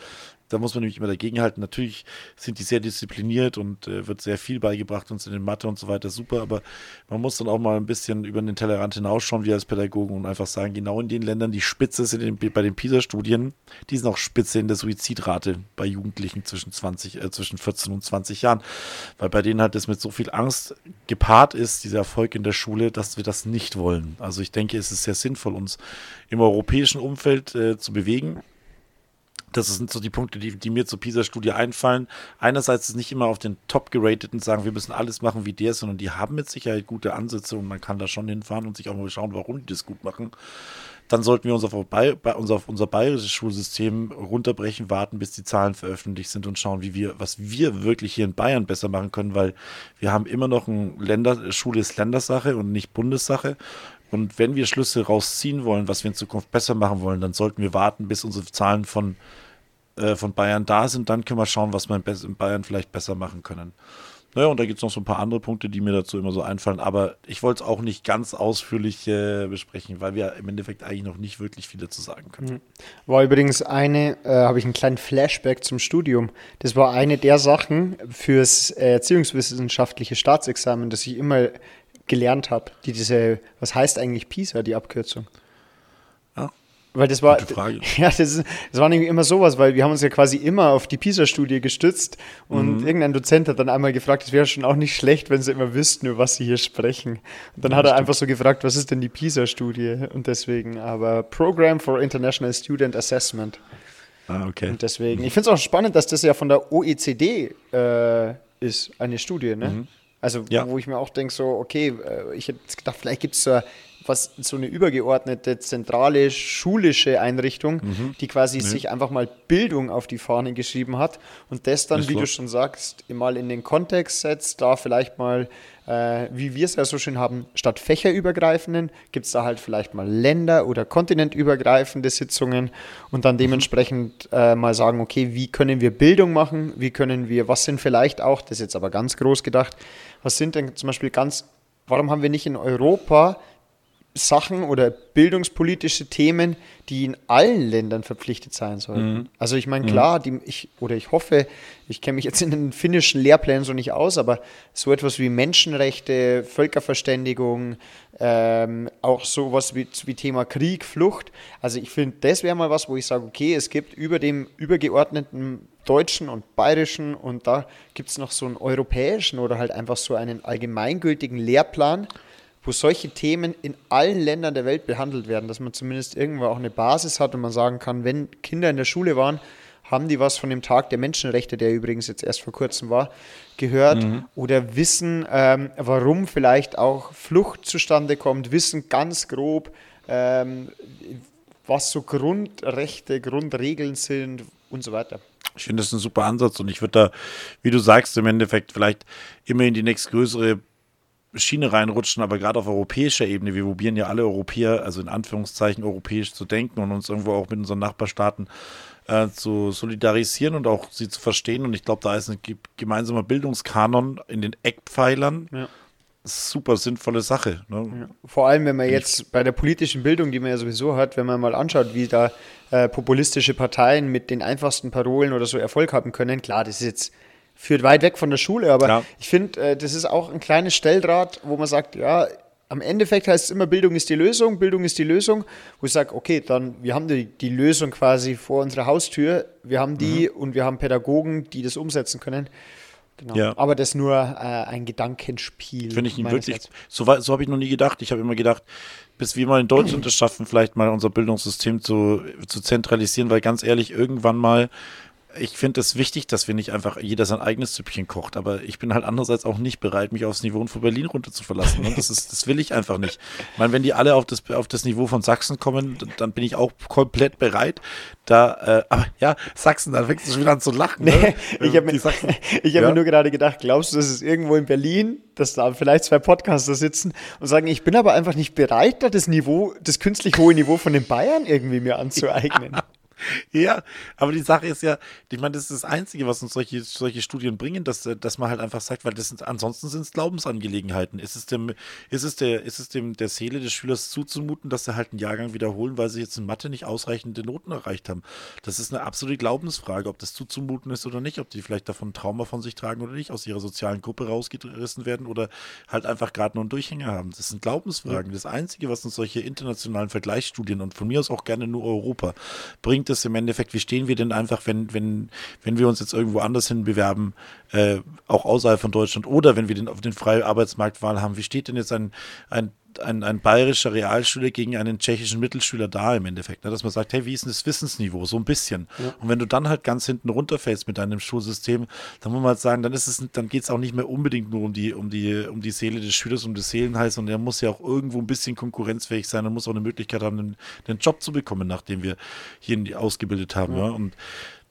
Da muss man nämlich immer dagegenhalten. Natürlich sind die sehr diszipliniert und äh, wird sehr viel beigebracht uns in den Mathe und so weiter, super, aber man muss dann auch mal ein bisschen über den Tellerrand hinausschauen, wie als Pädagogen und einfach sagen, genau in den Ländern, die Spitze sind in, bei den PISA-Studien, die sind auch Spitze in der Suizidrate bei Jugendlichen zwischen 20, äh, zwischen 14 und 20 Jahren, weil bei denen halt das mit so viel Angst gepaart ist, dieser Erfolg in der Schule, dass wir das nicht wollen. Also ich denke, es ist sehr sinnvoll, uns im europäischen Umfeld äh, zu bewegen das sind so die Punkte, die, die mir zur PISA-Studie einfallen. Einerseits ist nicht immer auf den Top gerateten sagen, wir müssen alles machen wie der, sondern die haben mit Sicherheit gute Ansätze und man kann da schon hinfahren und sich auch mal schauen, warum die das gut machen. dann sollten wir uns auf, unser, auf unser bayerisches Schulsystem runterbrechen, warten, bis die Zahlen veröffentlicht sind und schauen, wie wir, was wir wirklich hier in Bayern besser machen können, weil wir haben immer noch ein Länder, Schule ist Ländersache und nicht Bundessache. Und wenn wir Schlüsse rausziehen wollen, was wir in Zukunft besser machen wollen, dann sollten wir warten, bis unsere Zahlen von, äh, von Bayern da sind. Dann können wir schauen, was wir in Bayern vielleicht besser machen können. Naja, und da gibt es noch so ein paar andere Punkte, die mir dazu immer so einfallen. Aber ich wollte es auch nicht ganz ausführlich äh, besprechen, weil wir im Endeffekt eigentlich noch nicht wirklich viel dazu sagen können. Mhm.
War übrigens eine, äh, habe ich einen kleinen Flashback zum Studium. Das war eine der Sachen fürs äh, erziehungswissenschaftliche Staatsexamen, das ich immer gelernt habe. Die diese, was heißt eigentlich PISA, die Abkürzung? Weil das war, ja, das, das, war nämlich immer sowas, weil wir haben uns ja quasi immer auf die PISA-Studie gestützt und mhm. irgendein Dozent hat dann einmal gefragt, es wäre schon auch nicht schlecht, wenn sie immer wüssten, über was sie hier sprechen. Und dann ja, hat er stimmt. einfach so gefragt, was ist denn die PISA-Studie? Und deswegen, aber Program for International Student Assessment.
Ah, okay.
Und deswegen, ich finde es auch spannend, dass das ja von der OECD äh, ist, eine Studie, ne? Mhm. Also, ja. wo ich mir auch denke, so, okay, äh, ich hätte gedacht, vielleicht gibt es so was so eine übergeordnete zentrale schulische Einrichtung, mhm. die quasi nee. sich einfach mal Bildung auf die Fahne geschrieben hat und das dann, Ist wie klar. du schon sagst, mal in den Kontext setzt, da vielleicht mal, äh, wie wir es ja so schön haben, statt fächerübergreifenden, gibt es da halt vielleicht mal Länder- oder kontinentübergreifende Sitzungen und dann mhm. dementsprechend äh, mal sagen, okay, wie können wir Bildung machen, wie können wir, was sind vielleicht auch, das ist jetzt aber ganz groß gedacht, was sind denn zum Beispiel ganz, warum haben wir nicht in Europa Sachen oder bildungspolitische Themen, die in allen Ländern verpflichtet sein sollten. Mhm. Also ich meine, mhm. klar, die, ich, oder ich hoffe, ich kenne mich jetzt in den finnischen Lehrplänen so nicht aus, aber so etwas wie Menschenrechte, Völkerverständigung, ähm, auch sowas wie, wie Thema Krieg, Flucht. Also ich finde, das wäre mal was, wo ich sage, okay, es gibt über dem übergeordneten deutschen und bayerischen und da gibt es noch so einen europäischen oder halt einfach so einen allgemeingültigen Lehrplan wo solche Themen in allen Ländern der Welt behandelt werden, dass man zumindest irgendwo auch eine Basis hat und man sagen kann, wenn Kinder in der Schule waren, haben die was von dem Tag der Menschenrechte, der übrigens jetzt erst vor kurzem war, gehört mhm. oder wissen, ähm, warum vielleicht auch Flucht zustande kommt, wissen ganz grob, ähm, was so Grundrechte, Grundregeln sind und so weiter.
Ich finde das ein super Ansatz und ich würde da, wie du sagst, im Endeffekt vielleicht immer in die nächstgrößere Schiene reinrutschen, aber gerade auf europäischer Ebene, wir probieren ja alle Europäer, also in Anführungszeichen europäisch zu denken und uns irgendwo auch mit unseren Nachbarstaaten äh, zu solidarisieren und auch sie zu verstehen. Und ich glaube, da ist ein gemeinsamer Bildungskanon in den Eckpfeilern. Ja. Super sinnvolle Sache. Ne?
Vor allem, wenn man jetzt bei der politischen Bildung, die man ja sowieso hat, wenn man mal anschaut, wie da äh, populistische Parteien mit den einfachsten Parolen oder so Erfolg haben können. Klar, das ist jetzt führt weit weg von der Schule, aber ja. ich finde, äh, das ist auch ein kleines Stelldraht, wo man sagt, ja, am Endeffekt heißt es immer, Bildung ist die Lösung, Bildung ist die Lösung, wo ich sage, okay, dann, wir haben die, die Lösung quasi vor unserer Haustür, wir haben die mhm. und wir haben Pädagogen, die das umsetzen können. Genau. Ja. Aber das ist nur äh, ein Gedankenspiel.
Finde ich ihn wirklich, so, so habe ich noch nie gedacht. Ich habe immer gedacht, bis wir mal in Deutschland es schaffen, vielleicht mal unser Bildungssystem zu, zu zentralisieren, weil ganz ehrlich, irgendwann mal ich finde es wichtig, dass wir nicht einfach jeder sein eigenes Süppchen kocht, aber ich bin halt andererseits auch nicht bereit, mich aufs Niveau von Berlin runter zu verlassen. Und das, ist, das will ich einfach nicht. Ich meine, wenn die alle auf das, auf das Niveau von Sachsen kommen, dann bin ich auch komplett bereit. Da, äh, aber ja, Sachsen, dann fängst du schon wieder an zu lachen. Nee,
ne? Ich habe mir, hab ja? mir nur gerade gedacht, glaubst du, dass es irgendwo in Berlin, dass da vielleicht zwei Podcaster sitzen und sagen, ich bin aber einfach nicht bereit, da das Niveau, das künstlich hohe Niveau von den Bayern irgendwie mir anzueignen. Ja.
Aber die Sache ist ja, ich meine, das ist das Einzige, was uns solche, solche Studien bringen, dass, dass man halt einfach sagt, weil das sind, ansonsten sind es Glaubensangelegenheiten. Ist es, dem, ist, es der, ist es dem der Seele des Schülers zuzumuten, dass sie halt einen Jahrgang wiederholen, weil sie jetzt in Mathe nicht ausreichende Noten erreicht haben? Das ist eine absolute Glaubensfrage, ob das zuzumuten ist oder nicht, ob die vielleicht davon Trauma von sich tragen oder nicht, aus ihrer sozialen Gruppe rausgerissen werden oder halt einfach gerade nur einen Durchhänger haben. Das sind Glaubensfragen. Das Einzige, was uns solche internationalen Vergleichsstudien und von mir aus auch gerne nur Europa bringt, ist im Endeffekt, wie stehen wir denn einfach, wenn, wenn, wenn wir uns jetzt irgendwo anders hin bewerben, äh, auch außerhalb von Deutschland oder wenn wir den, auf den freien Arbeitsmarktwahl haben, wie steht denn jetzt ein, ein ein, ein bayerischer Realschüler gegen einen tschechischen Mittelschüler da im Endeffekt. Ne? Dass man sagt, hey, wie ist denn das Wissensniveau? So ein bisschen. Ja. Und wenn du dann halt ganz hinten runterfällst mit deinem Schulsystem, dann muss man halt sagen, dann ist es, dann geht es auch nicht mehr unbedingt nur um die, um die, um die Seele des Schülers, um das Seelenheil, sondern er muss ja auch irgendwo ein bisschen konkurrenzfähig sein. Er muss auch eine Möglichkeit haben, einen, einen Job zu bekommen, nachdem wir hier ausgebildet haben. Ja. ja? Und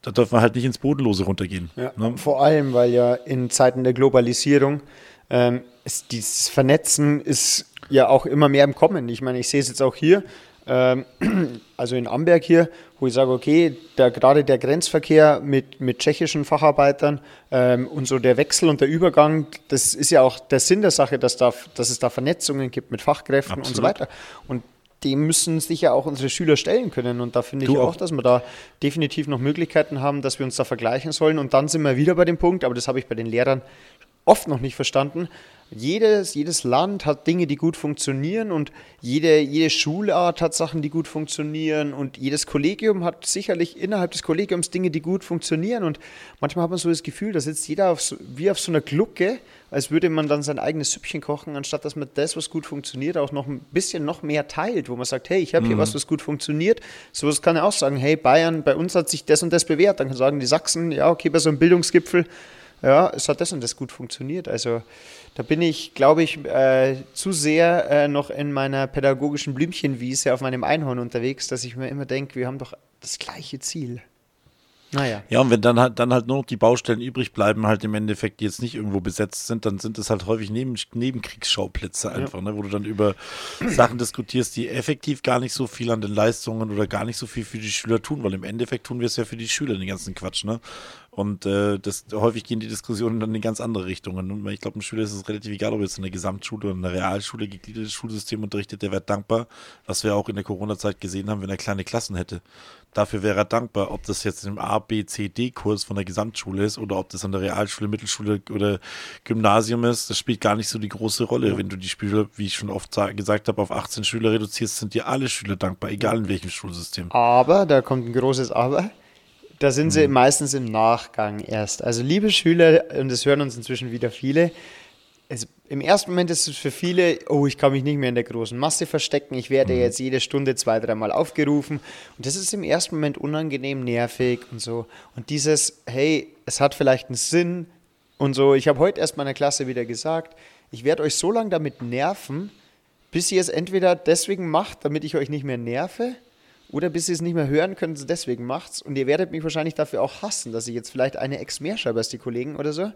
da dürfen wir halt nicht ins Bodenlose runtergehen.
Ja, ne? Vor allem, weil ja in Zeiten der Globalisierung ähm, ist dieses Vernetzen ist ja auch immer mehr im Kommen. Ich meine, ich sehe es jetzt auch hier, ähm, also in Amberg hier, wo ich sage, okay, der, gerade der Grenzverkehr mit, mit tschechischen Facharbeitern ähm, und so der Wechsel und der Übergang, das ist ja auch der Sinn der Sache, dass, da, dass es da Vernetzungen gibt mit Fachkräften Absolut. und so weiter. Und dem müssen sich ja auch unsere Schüler stellen können. Und da finde ich auch, auch, dass wir da definitiv noch Möglichkeiten haben, dass wir uns da vergleichen sollen. Und dann sind wir wieder bei dem Punkt, aber das habe ich bei den Lehrern oft noch nicht verstanden. Jedes, jedes Land hat Dinge, die gut funktionieren und jede, jede Schulart hat Sachen, die gut funktionieren und jedes Kollegium hat sicherlich innerhalb des Kollegiums Dinge, die gut funktionieren und manchmal hat man so das Gefühl, da sitzt jeder auf so, wie auf so einer Glucke, als würde man dann sein eigenes Süppchen kochen, anstatt dass man das, was gut funktioniert, auch noch ein bisschen noch mehr teilt, wo man sagt, hey, ich habe hier mhm. was, was gut funktioniert. So was kann er auch sagen, hey, Bayern, bei uns hat sich das und das bewährt. Dann kann sagen die Sachsen, ja, okay, bei so einem Bildungsgipfel ja, es hat das und das gut funktioniert. Also da bin ich, glaube ich, äh, zu sehr äh, noch in meiner pädagogischen Blümchenwiese auf meinem Einhorn unterwegs, dass ich mir immer denke, wir haben doch das gleiche Ziel.
Naja. Ja, und wenn dann halt, dann halt nur noch die Baustellen übrig bleiben, halt im Endeffekt, die jetzt nicht irgendwo besetzt sind, dann sind es halt häufig Neben, Nebenkriegsschauplätze einfach, ja. ne, wo du dann über Sachen diskutierst, die effektiv gar nicht so viel an den Leistungen oder gar nicht so viel für die Schüler tun, weil im Endeffekt tun wir es ja für die Schüler, den ganzen Quatsch, ne? Und äh, das, häufig gehen die Diskussionen dann in ganz andere Richtungen. Und ich glaube, einem Schüler ist es relativ egal, ob jetzt in der Gesamtschule oder in der Realschule gegliedertes Schulsystem unterrichtet, der wäre dankbar, was wir auch in der Corona-Zeit gesehen haben, wenn er kleine Klassen hätte. Dafür wäre er dankbar, ob das jetzt im A, B, C, D-Kurs von der Gesamtschule ist oder ob das an der Realschule, Mittelschule oder Gymnasium ist. Das spielt gar nicht so die große Rolle. Wenn du die Schüler, wie ich schon oft gesagt habe, auf 18 Schüler reduzierst, sind dir alle Schüler dankbar, egal in welchem Schulsystem.
Aber, da kommt ein großes Aber da sind sie mhm. meistens im Nachgang erst. Also liebe Schüler, und das hören uns inzwischen wieder viele, es, im ersten Moment ist es für viele, oh, ich kann mich nicht mehr in der großen Masse verstecken, ich werde mhm. jetzt jede Stunde zwei, dreimal aufgerufen. Und das ist im ersten Moment unangenehm, nervig und so. Und dieses, hey, es hat vielleicht einen Sinn und so. Ich habe heute erst meiner Klasse wieder gesagt, ich werde euch so lange damit nerven, bis ihr es entweder deswegen macht, damit ich euch nicht mehr nerve, oder bis ihr es nicht mehr hören könnt, deswegen macht's. Und ihr werdet mich wahrscheinlich dafür auch hassen, dass ich jetzt vielleicht eine Ex mehr schreibe als die Kollegen oder so.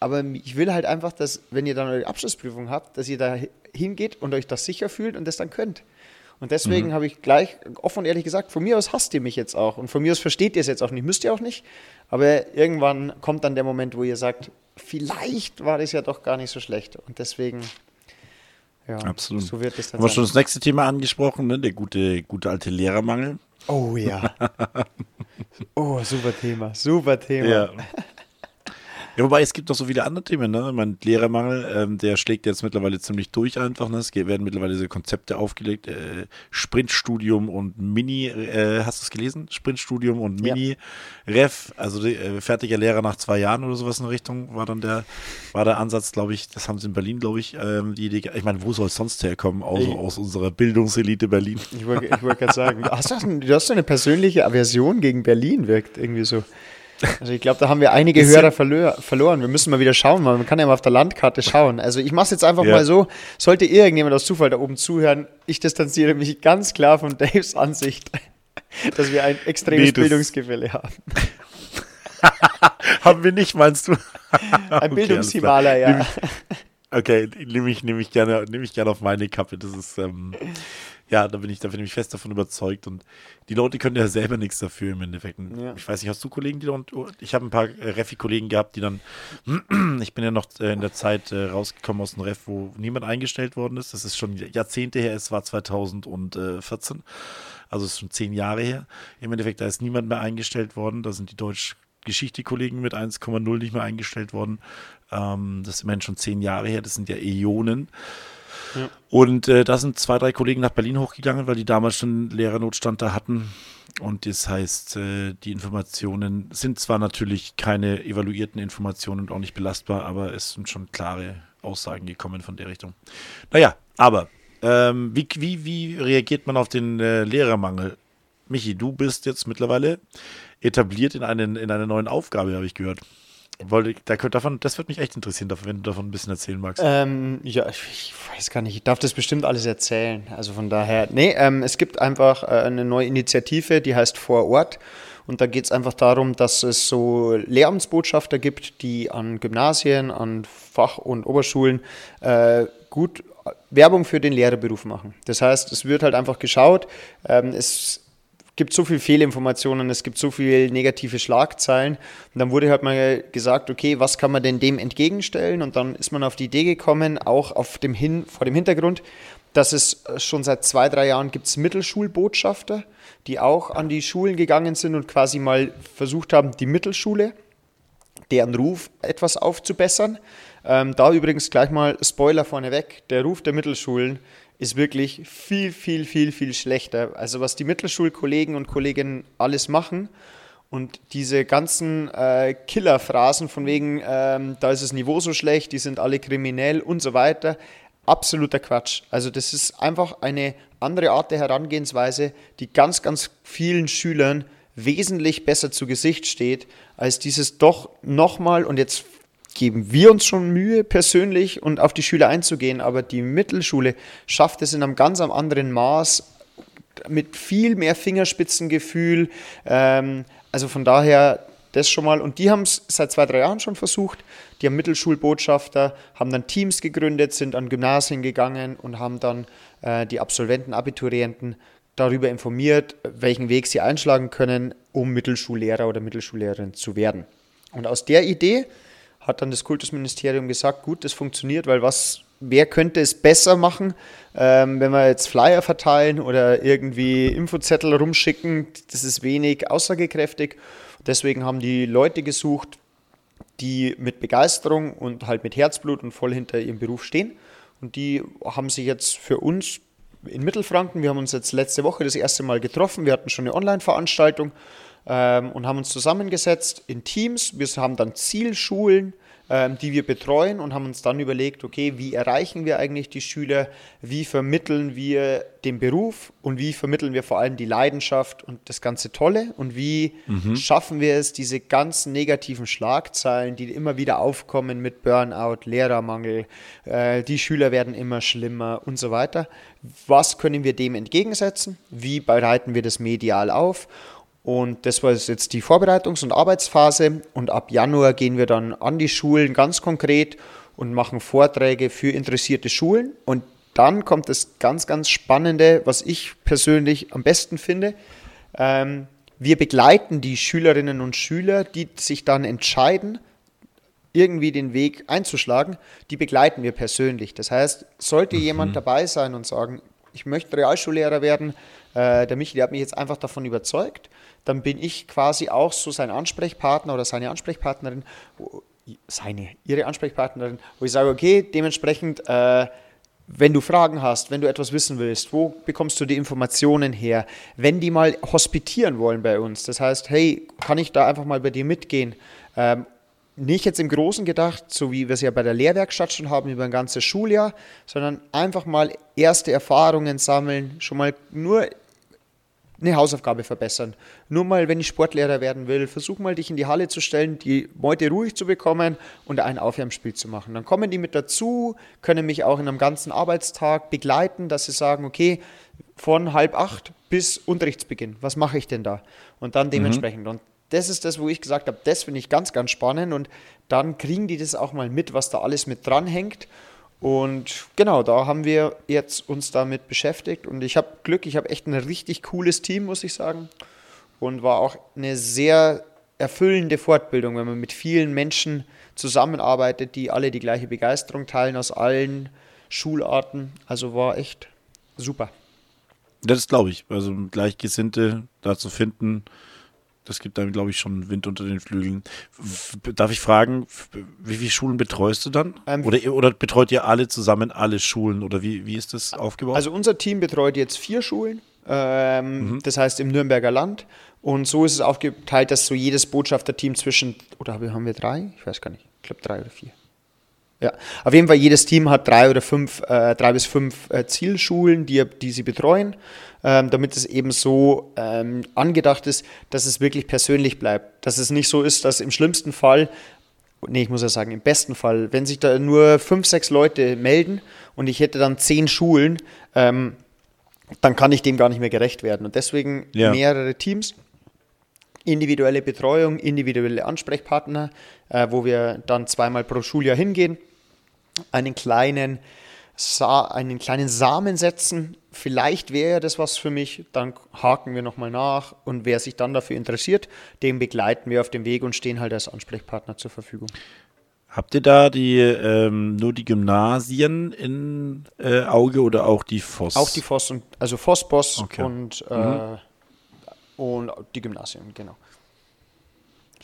Aber ich will halt einfach, dass, wenn ihr dann eure Abschlussprüfung habt, dass ihr da hingeht und euch das sicher fühlt und das dann könnt. Und deswegen mhm. habe ich gleich offen und ehrlich gesagt, von mir aus hasst ihr mich jetzt auch. Und von mir aus versteht ihr es jetzt auch nicht, müsst ihr auch nicht. Aber irgendwann kommt dann der Moment, wo ihr sagt, vielleicht war das ja doch gar nicht so schlecht. Und deswegen
ja, absolut. So wird es dann Haben wir schon das nächste Thema angesprochen, ne? der gute, gute alte Lehrermangel.
Oh ja. oh, super Thema, super Thema. Ja.
Ja, wobei es gibt noch so viele andere Themen, ne? Mein Lehrermangel, ähm, der schlägt jetzt mittlerweile ziemlich durch einfach. Ne? Es werden mittlerweile diese Konzepte aufgelegt. Äh, Sprintstudium und Mini, äh, hast du es gelesen? Sprintstudium und Mini-Ref, also die, äh, fertiger Lehrer nach zwei Jahren oder sowas in der Richtung, war dann der, war der Ansatz, glaube ich, das haben sie in Berlin, glaube ich, ähm, die Idee. Ich meine, wo soll es sonst herkommen, außer ich, aus unserer Bildungselite Berlin?
Ich wollte wollt gerade sagen, hast du, du hast so eine persönliche Aversion gegen Berlin, wirkt irgendwie so. Also ich glaube, da haben wir einige Hörer verlor verloren. Wir müssen mal wieder schauen, weil man kann ja mal auf der Landkarte schauen. Also ich mache es jetzt einfach ja. mal so, sollte irgendjemand aus Zufall da oben zuhören, ich distanziere mich ganz klar von Daves Ansicht, dass wir ein extremes nee, Bildungsgefälle haben.
haben wir nicht, meinst du?
ein okay, Bildungshimalaya.
Okay, nehme ich, nehm ich, gerne, nehm ich gerne auf meine Kappe. Das ist, ähm, ja, da bin ich, da bin ich fest davon überzeugt. Und die Leute können ja selber nichts dafür im Endeffekt. Ja. Ich weiß nicht, hast du Kollegen, die dann, ich habe ein paar äh, Refi-Kollegen gehabt, die dann, ich bin ja noch äh, in der Zeit äh, rausgekommen aus dem Ref, wo niemand eingestellt worden ist. Das ist schon Jahrzehnte her, es war 2014. Also es ist schon zehn Jahre her. Im Endeffekt, da ist niemand mehr eingestellt worden. Da sind die Deutsch- Geschichte-Kollegen mit 1,0 nicht mehr eingestellt worden. Ähm, das ist immerhin schon zehn Jahre her, das sind ja Äonen. Und äh, da sind zwei, drei Kollegen nach Berlin hochgegangen, weil die damals schon Lehrernotstand da hatten. Und das heißt, äh, die Informationen sind zwar natürlich keine evaluierten Informationen und auch nicht belastbar, aber es sind schon klare Aussagen gekommen von der Richtung. Naja, aber Ähm, wie, wie, wie reagiert man auf den äh, Lehrermangel? Michi, du bist jetzt mittlerweile etabliert in, einen, in einer neuen Aufgabe, habe ich gehört. Wollte, da, davon, das würde mich echt interessieren, wenn du davon ein bisschen erzählen magst.
Ähm, ja, ich weiß gar nicht, ich darf das bestimmt alles erzählen. Also von daher, nee, ähm, es gibt einfach äh, eine neue Initiative, die heißt Vor Ort. Und da geht es einfach darum, dass es so Lehramtsbotschafter gibt, die an Gymnasien, an Fach- und Oberschulen äh, gut Werbung für den Lehrerberuf machen. Das heißt, es wird halt einfach geschaut, ähm, es gibt so viele Fehlinformationen, es gibt so viele negative Schlagzeilen. Und dann wurde halt mal gesagt, okay, was kann man denn dem entgegenstellen? Und dann ist man auf die Idee gekommen, auch auf dem Hin vor dem Hintergrund, dass es schon seit zwei, drei Jahren gibt Mittelschulbotschafter, die auch an die Schulen gegangen sind und quasi mal versucht haben, die Mittelschule, deren Ruf etwas aufzubessern. Ähm, da übrigens gleich mal Spoiler vorneweg, der Ruf der Mittelschulen ist wirklich viel, viel, viel, viel schlechter. Also was die Mittelschulkollegen und Kolleginnen alles machen und diese ganzen äh, Killerphrasen von wegen, ähm, da ist das Niveau so schlecht, die sind alle kriminell und so weiter, absoluter Quatsch. Also das ist einfach eine andere Art der Herangehensweise, die ganz, ganz vielen Schülern wesentlich besser zu Gesicht steht, als dieses doch nochmal, und jetzt geben wir uns schon Mühe, persönlich und auf die Schüler einzugehen, aber die Mittelschule schafft es in einem ganz anderen Maß, mit viel mehr Fingerspitzengefühl. Ähm, also von daher das schon mal. Und die haben es seit zwei, drei Jahren schon versucht. Die haben Mittelschulbotschafter, haben dann Teams gegründet, sind an Gymnasien gegangen und haben dann äh, die Absolventen, Abiturienten darüber informiert, welchen Weg sie einschlagen können, um Mittelschullehrer oder Mittelschullehrerin zu werden. Und aus der Idee hat dann das Kultusministerium gesagt, gut, das funktioniert, weil was, wer könnte es besser machen, ähm, wenn wir jetzt Flyer verteilen oder irgendwie Infozettel rumschicken, das ist wenig aussagekräftig. Deswegen haben die Leute gesucht, die mit Begeisterung und halt mit Herzblut und voll hinter ihrem Beruf stehen. Und die haben sich jetzt für uns in Mittelfranken, wir haben uns jetzt letzte Woche das erste Mal getroffen, wir hatten schon eine Online-Veranstaltung ähm, und haben uns zusammengesetzt in Teams. Wir haben dann Zielschulen, ähm, die wir betreuen und haben uns dann überlegt, okay, wie erreichen wir eigentlich die Schüler, wie vermitteln wir den Beruf und wie vermitteln wir vor allem die Leidenschaft und das ganze Tolle und wie mhm. schaffen wir es, diese ganzen negativen Schlagzeilen, die immer wieder aufkommen mit Burnout, Lehrermangel, äh, die Schüler werden immer schlimmer und so weiter. Was können wir dem entgegensetzen? Wie bereiten wir das medial auf? Und das war jetzt die Vorbereitungs- und Arbeitsphase. Und ab Januar gehen wir dann an die Schulen ganz konkret und machen Vorträge für interessierte Schulen. Und dann kommt das ganz, ganz Spannende, was ich persönlich am besten finde. Ähm, wir begleiten die Schülerinnen und Schüler, die sich dann entscheiden, irgendwie den Weg einzuschlagen, die begleiten wir persönlich. Das heißt, sollte mhm. jemand dabei sein und sagen, ich möchte Realschullehrer werden, äh, der Michi, der hat mich jetzt einfach davon überzeugt, dann bin ich quasi auch so sein Ansprechpartner oder seine Ansprechpartnerin, seine, ihre Ansprechpartnerin, wo ich sage, okay, dementsprechend, äh, wenn du Fragen hast, wenn du etwas wissen willst, wo bekommst du die Informationen her? Wenn die mal hospitieren wollen bei uns, das heißt, hey, kann ich da einfach mal bei dir mitgehen? Ähm, nicht jetzt im Großen gedacht, so wie wir es ja bei der Lehrwerkstatt schon haben über ein ganzes Schuljahr, sondern einfach mal erste Erfahrungen sammeln, schon mal nur eine Hausaufgabe verbessern. Nur mal, wenn ich Sportlehrer werden will, versuch mal dich in die Halle zu stellen, die Meute ruhig zu bekommen und ein Aufwärmspiel zu machen. Dann kommen die mit dazu, können mich auch in einem ganzen Arbeitstag begleiten, dass sie sagen, okay, von halb acht bis Unterrichtsbeginn, was mache ich denn da? Und dann mhm. dementsprechend. Mhm. Und das ist das, wo ich gesagt habe, das finde ich ganz, ganz spannend und dann kriegen die das auch mal mit, was da alles mit dranhängt. Und genau, da haben wir jetzt uns damit beschäftigt und ich habe Glück, ich habe echt ein richtig cooles Team, muss ich sagen. Und war auch eine sehr erfüllende Fortbildung, wenn man mit vielen Menschen zusammenarbeitet, die alle die gleiche Begeisterung teilen aus allen Schularten. Also war echt super.
Das glaube ich. Also Gleichgesinnte da zu finden, das gibt dann, glaube ich, schon Wind unter den Flügeln. Darf ich fragen, wie viele Schulen betreust du dann? Ähm, oder, oder betreut ihr alle zusammen alle Schulen? Oder wie, wie ist das aufgebaut?
Also unser Team betreut jetzt vier Schulen. Ähm, mhm. Das heißt im Nürnberger Land. Und so ist es aufgeteilt, dass so jedes Botschafterteam zwischen, oder haben wir drei? Ich weiß gar nicht. Ich glaube drei oder vier. Ja, auf jeden Fall jedes Team hat drei oder fünf, äh, drei bis fünf äh, Zielschulen, die, die sie betreuen, ähm, damit es eben so ähm, angedacht ist, dass es wirklich persönlich bleibt. Dass es nicht so ist, dass im schlimmsten Fall, nee, ich muss ja sagen, im besten Fall, wenn sich da nur fünf, sechs Leute melden und ich hätte dann zehn Schulen, ähm, dann kann ich dem gar nicht mehr gerecht werden. Und deswegen
Ja.
mehrere Teams individuelle Betreuung, individuelle Ansprechpartner, äh, wo wir dann zweimal pro Schuljahr hingehen, einen kleinen, Sa einen kleinen Samen setzen. Vielleicht wäre das was für mich, dann haken wir nochmal nach und wer sich dann dafür interessiert, den begleiten wir auf dem Weg und stehen halt als Ansprechpartner zur Verfügung.
Habt ihr da die ähm, nur die Gymnasien in äh, Auge oder auch die Voss?
Auch die Voss und also Voss, Boss
Okay.
und, äh, und die Gymnasien, genau.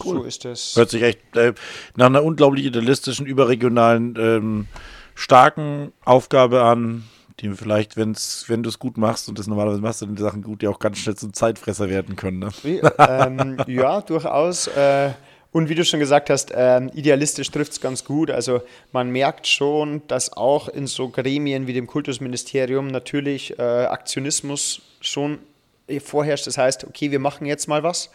So ist es.
Hört sich echt äh, nach einer unglaublich idealistischen, überregionalen, ähm, starken Aufgabe an, die vielleicht, wenn's, wenn du es gut machst und das normalerweise machst, dann die Sachen gut, die auch ganz schnell zum Zeitfresser werden können. Ne?
Wie, ähm, ja, durchaus. Äh, und wie du schon gesagt hast, ähm, idealistisch trifft es ganz gut. Also man merkt schon, dass auch in so Gremien wie dem Kultusministerium natürlich äh, Aktionismus schon vorherrscht. Das heißt, okay, wir machen jetzt mal was,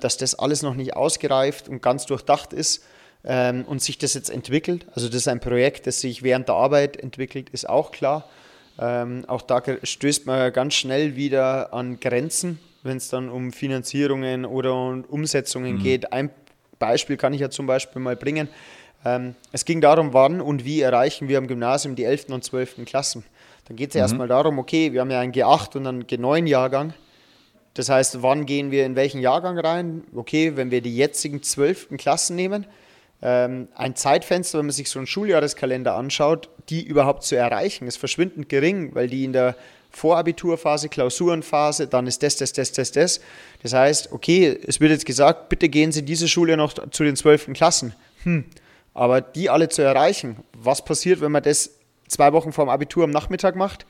dass das alles noch nicht ausgereift und ganz durchdacht ist ähm, und sich das jetzt entwickelt. Also das ist ein Projekt, das sich während der Arbeit entwickelt, ist auch klar. Ähm, auch da stößt man ganz schnell wieder an Grenzen, wenn es dann um Finanzierungen oder um Umsetzungen geht. Ein Beispiel kann ich ja zum Beispiel mal bringen. Ähm, es ging darum, wann und wie erreichen wir am Gymnasium die 11. und 12. Klassen. Dann geht es ja erstmal darum, okay, wir haben ja einen G8 und einen G9-Jahrgang. Das heißt, wann gehen wir in welchen Jahrgang rein? Okay, wenn wir die jetzigen 12. Klassen nehmen, ähm, ein Zeitfenster, wenn man sich so einen Schuljahreskalender anschaut, die überhaupt zu erreichen, ist verschwindend gering, weil die in der Vorabiturphase, Klausurenphase, dann ist das, das, das, das, das. Das heißt, okay, es wird jetzt gesagt, bitte gehen Sie diese Schule noch zu den 12. Klassen. Hm. Aber die alle zu erreichen, was passiert, wenn man das zwei Wochen vor dem Abitur am Nachmittag macht?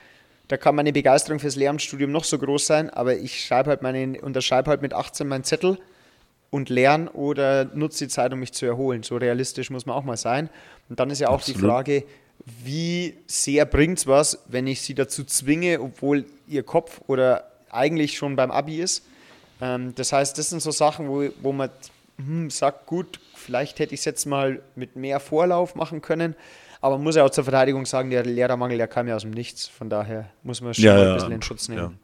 Da kann meine Begeisterung fürs Lehramtsstudium noch so groß sein, aber ich schreibe halt meine, unterschreibe halt mit 18 meinen Zettel und lerne oder nutze die Zeit, um mich zu erholen. So realistisch muss man auch mal sein. Und dann ist ja auch die
Absolut.
Frage, wie sehr bringt es was, wenn ich sie dazu zwinge, obwohl ihr Kopf oder eigentlich schon beim Abi ist. Ähm, das heißt, das sind so Sachen, wo, wo man hm, sagt, gut, vielleicht hätte ich es jetzt mal mit mehr Vorlauf machen können. Aber man muss ja auch zur Verteidigung sagen, der Lehrermangel, der kam ja aus dem Nichts. Von daher muss man schon
Ja,
ein bisschen in Schutz nehmen.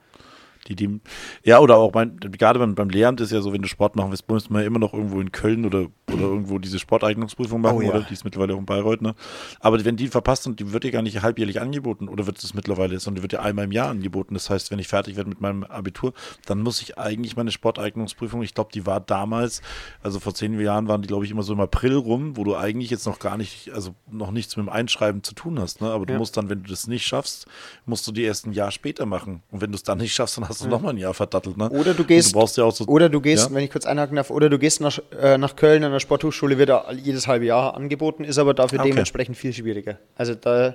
Ja. Die, die, ja, oder auch mein, gerade beim, beim Lehramt ist ja so, wenn du Sport machen willst, musst du mal immer noch irgendwo in Köln oder, oder irgendwo diese Sporteignungsprüfung machen,
Oh ja.
oder? Die ist mittlerweile auch in Bayreuth, ne? Aber wenn die verpasst und die wird dir gar nicht halbjährlich angeboten, oder wird es mittlerweile, sondern die wird dir einmal im Jahr angeboten. Das heißt, wenn ich fertig werde mit meinem Abitur, dann muss ich eigentlich meine Sporteignungsprüfung, ich glaube, die war damals, also vor zehn Jahren waren die, glaube ich, immer so im April rum, wo du eigentlich jetzt noch gar nicht, also noch nichts mit dem Einschreiben zu tun hast, ne? Aber du
Ja.
musst dann, wenn du das nicht schaffst, musst du die erst ein Jahr später machen. Und wenn du es dann nicht schaffst, dann hast du noch mal ein Jahr verdattelt, ne?
Oder du gehst,
du ja so,
oder du gehst,
Ja?
wenn ich kurz einhaken darf, oder du gehst nach, äh, nach Köln an der Sporthochschule, wird er jedes halbe Jahr angeboten, ist aber dafür
Okay.
dementsprechend viel schwieriger. Also da äh,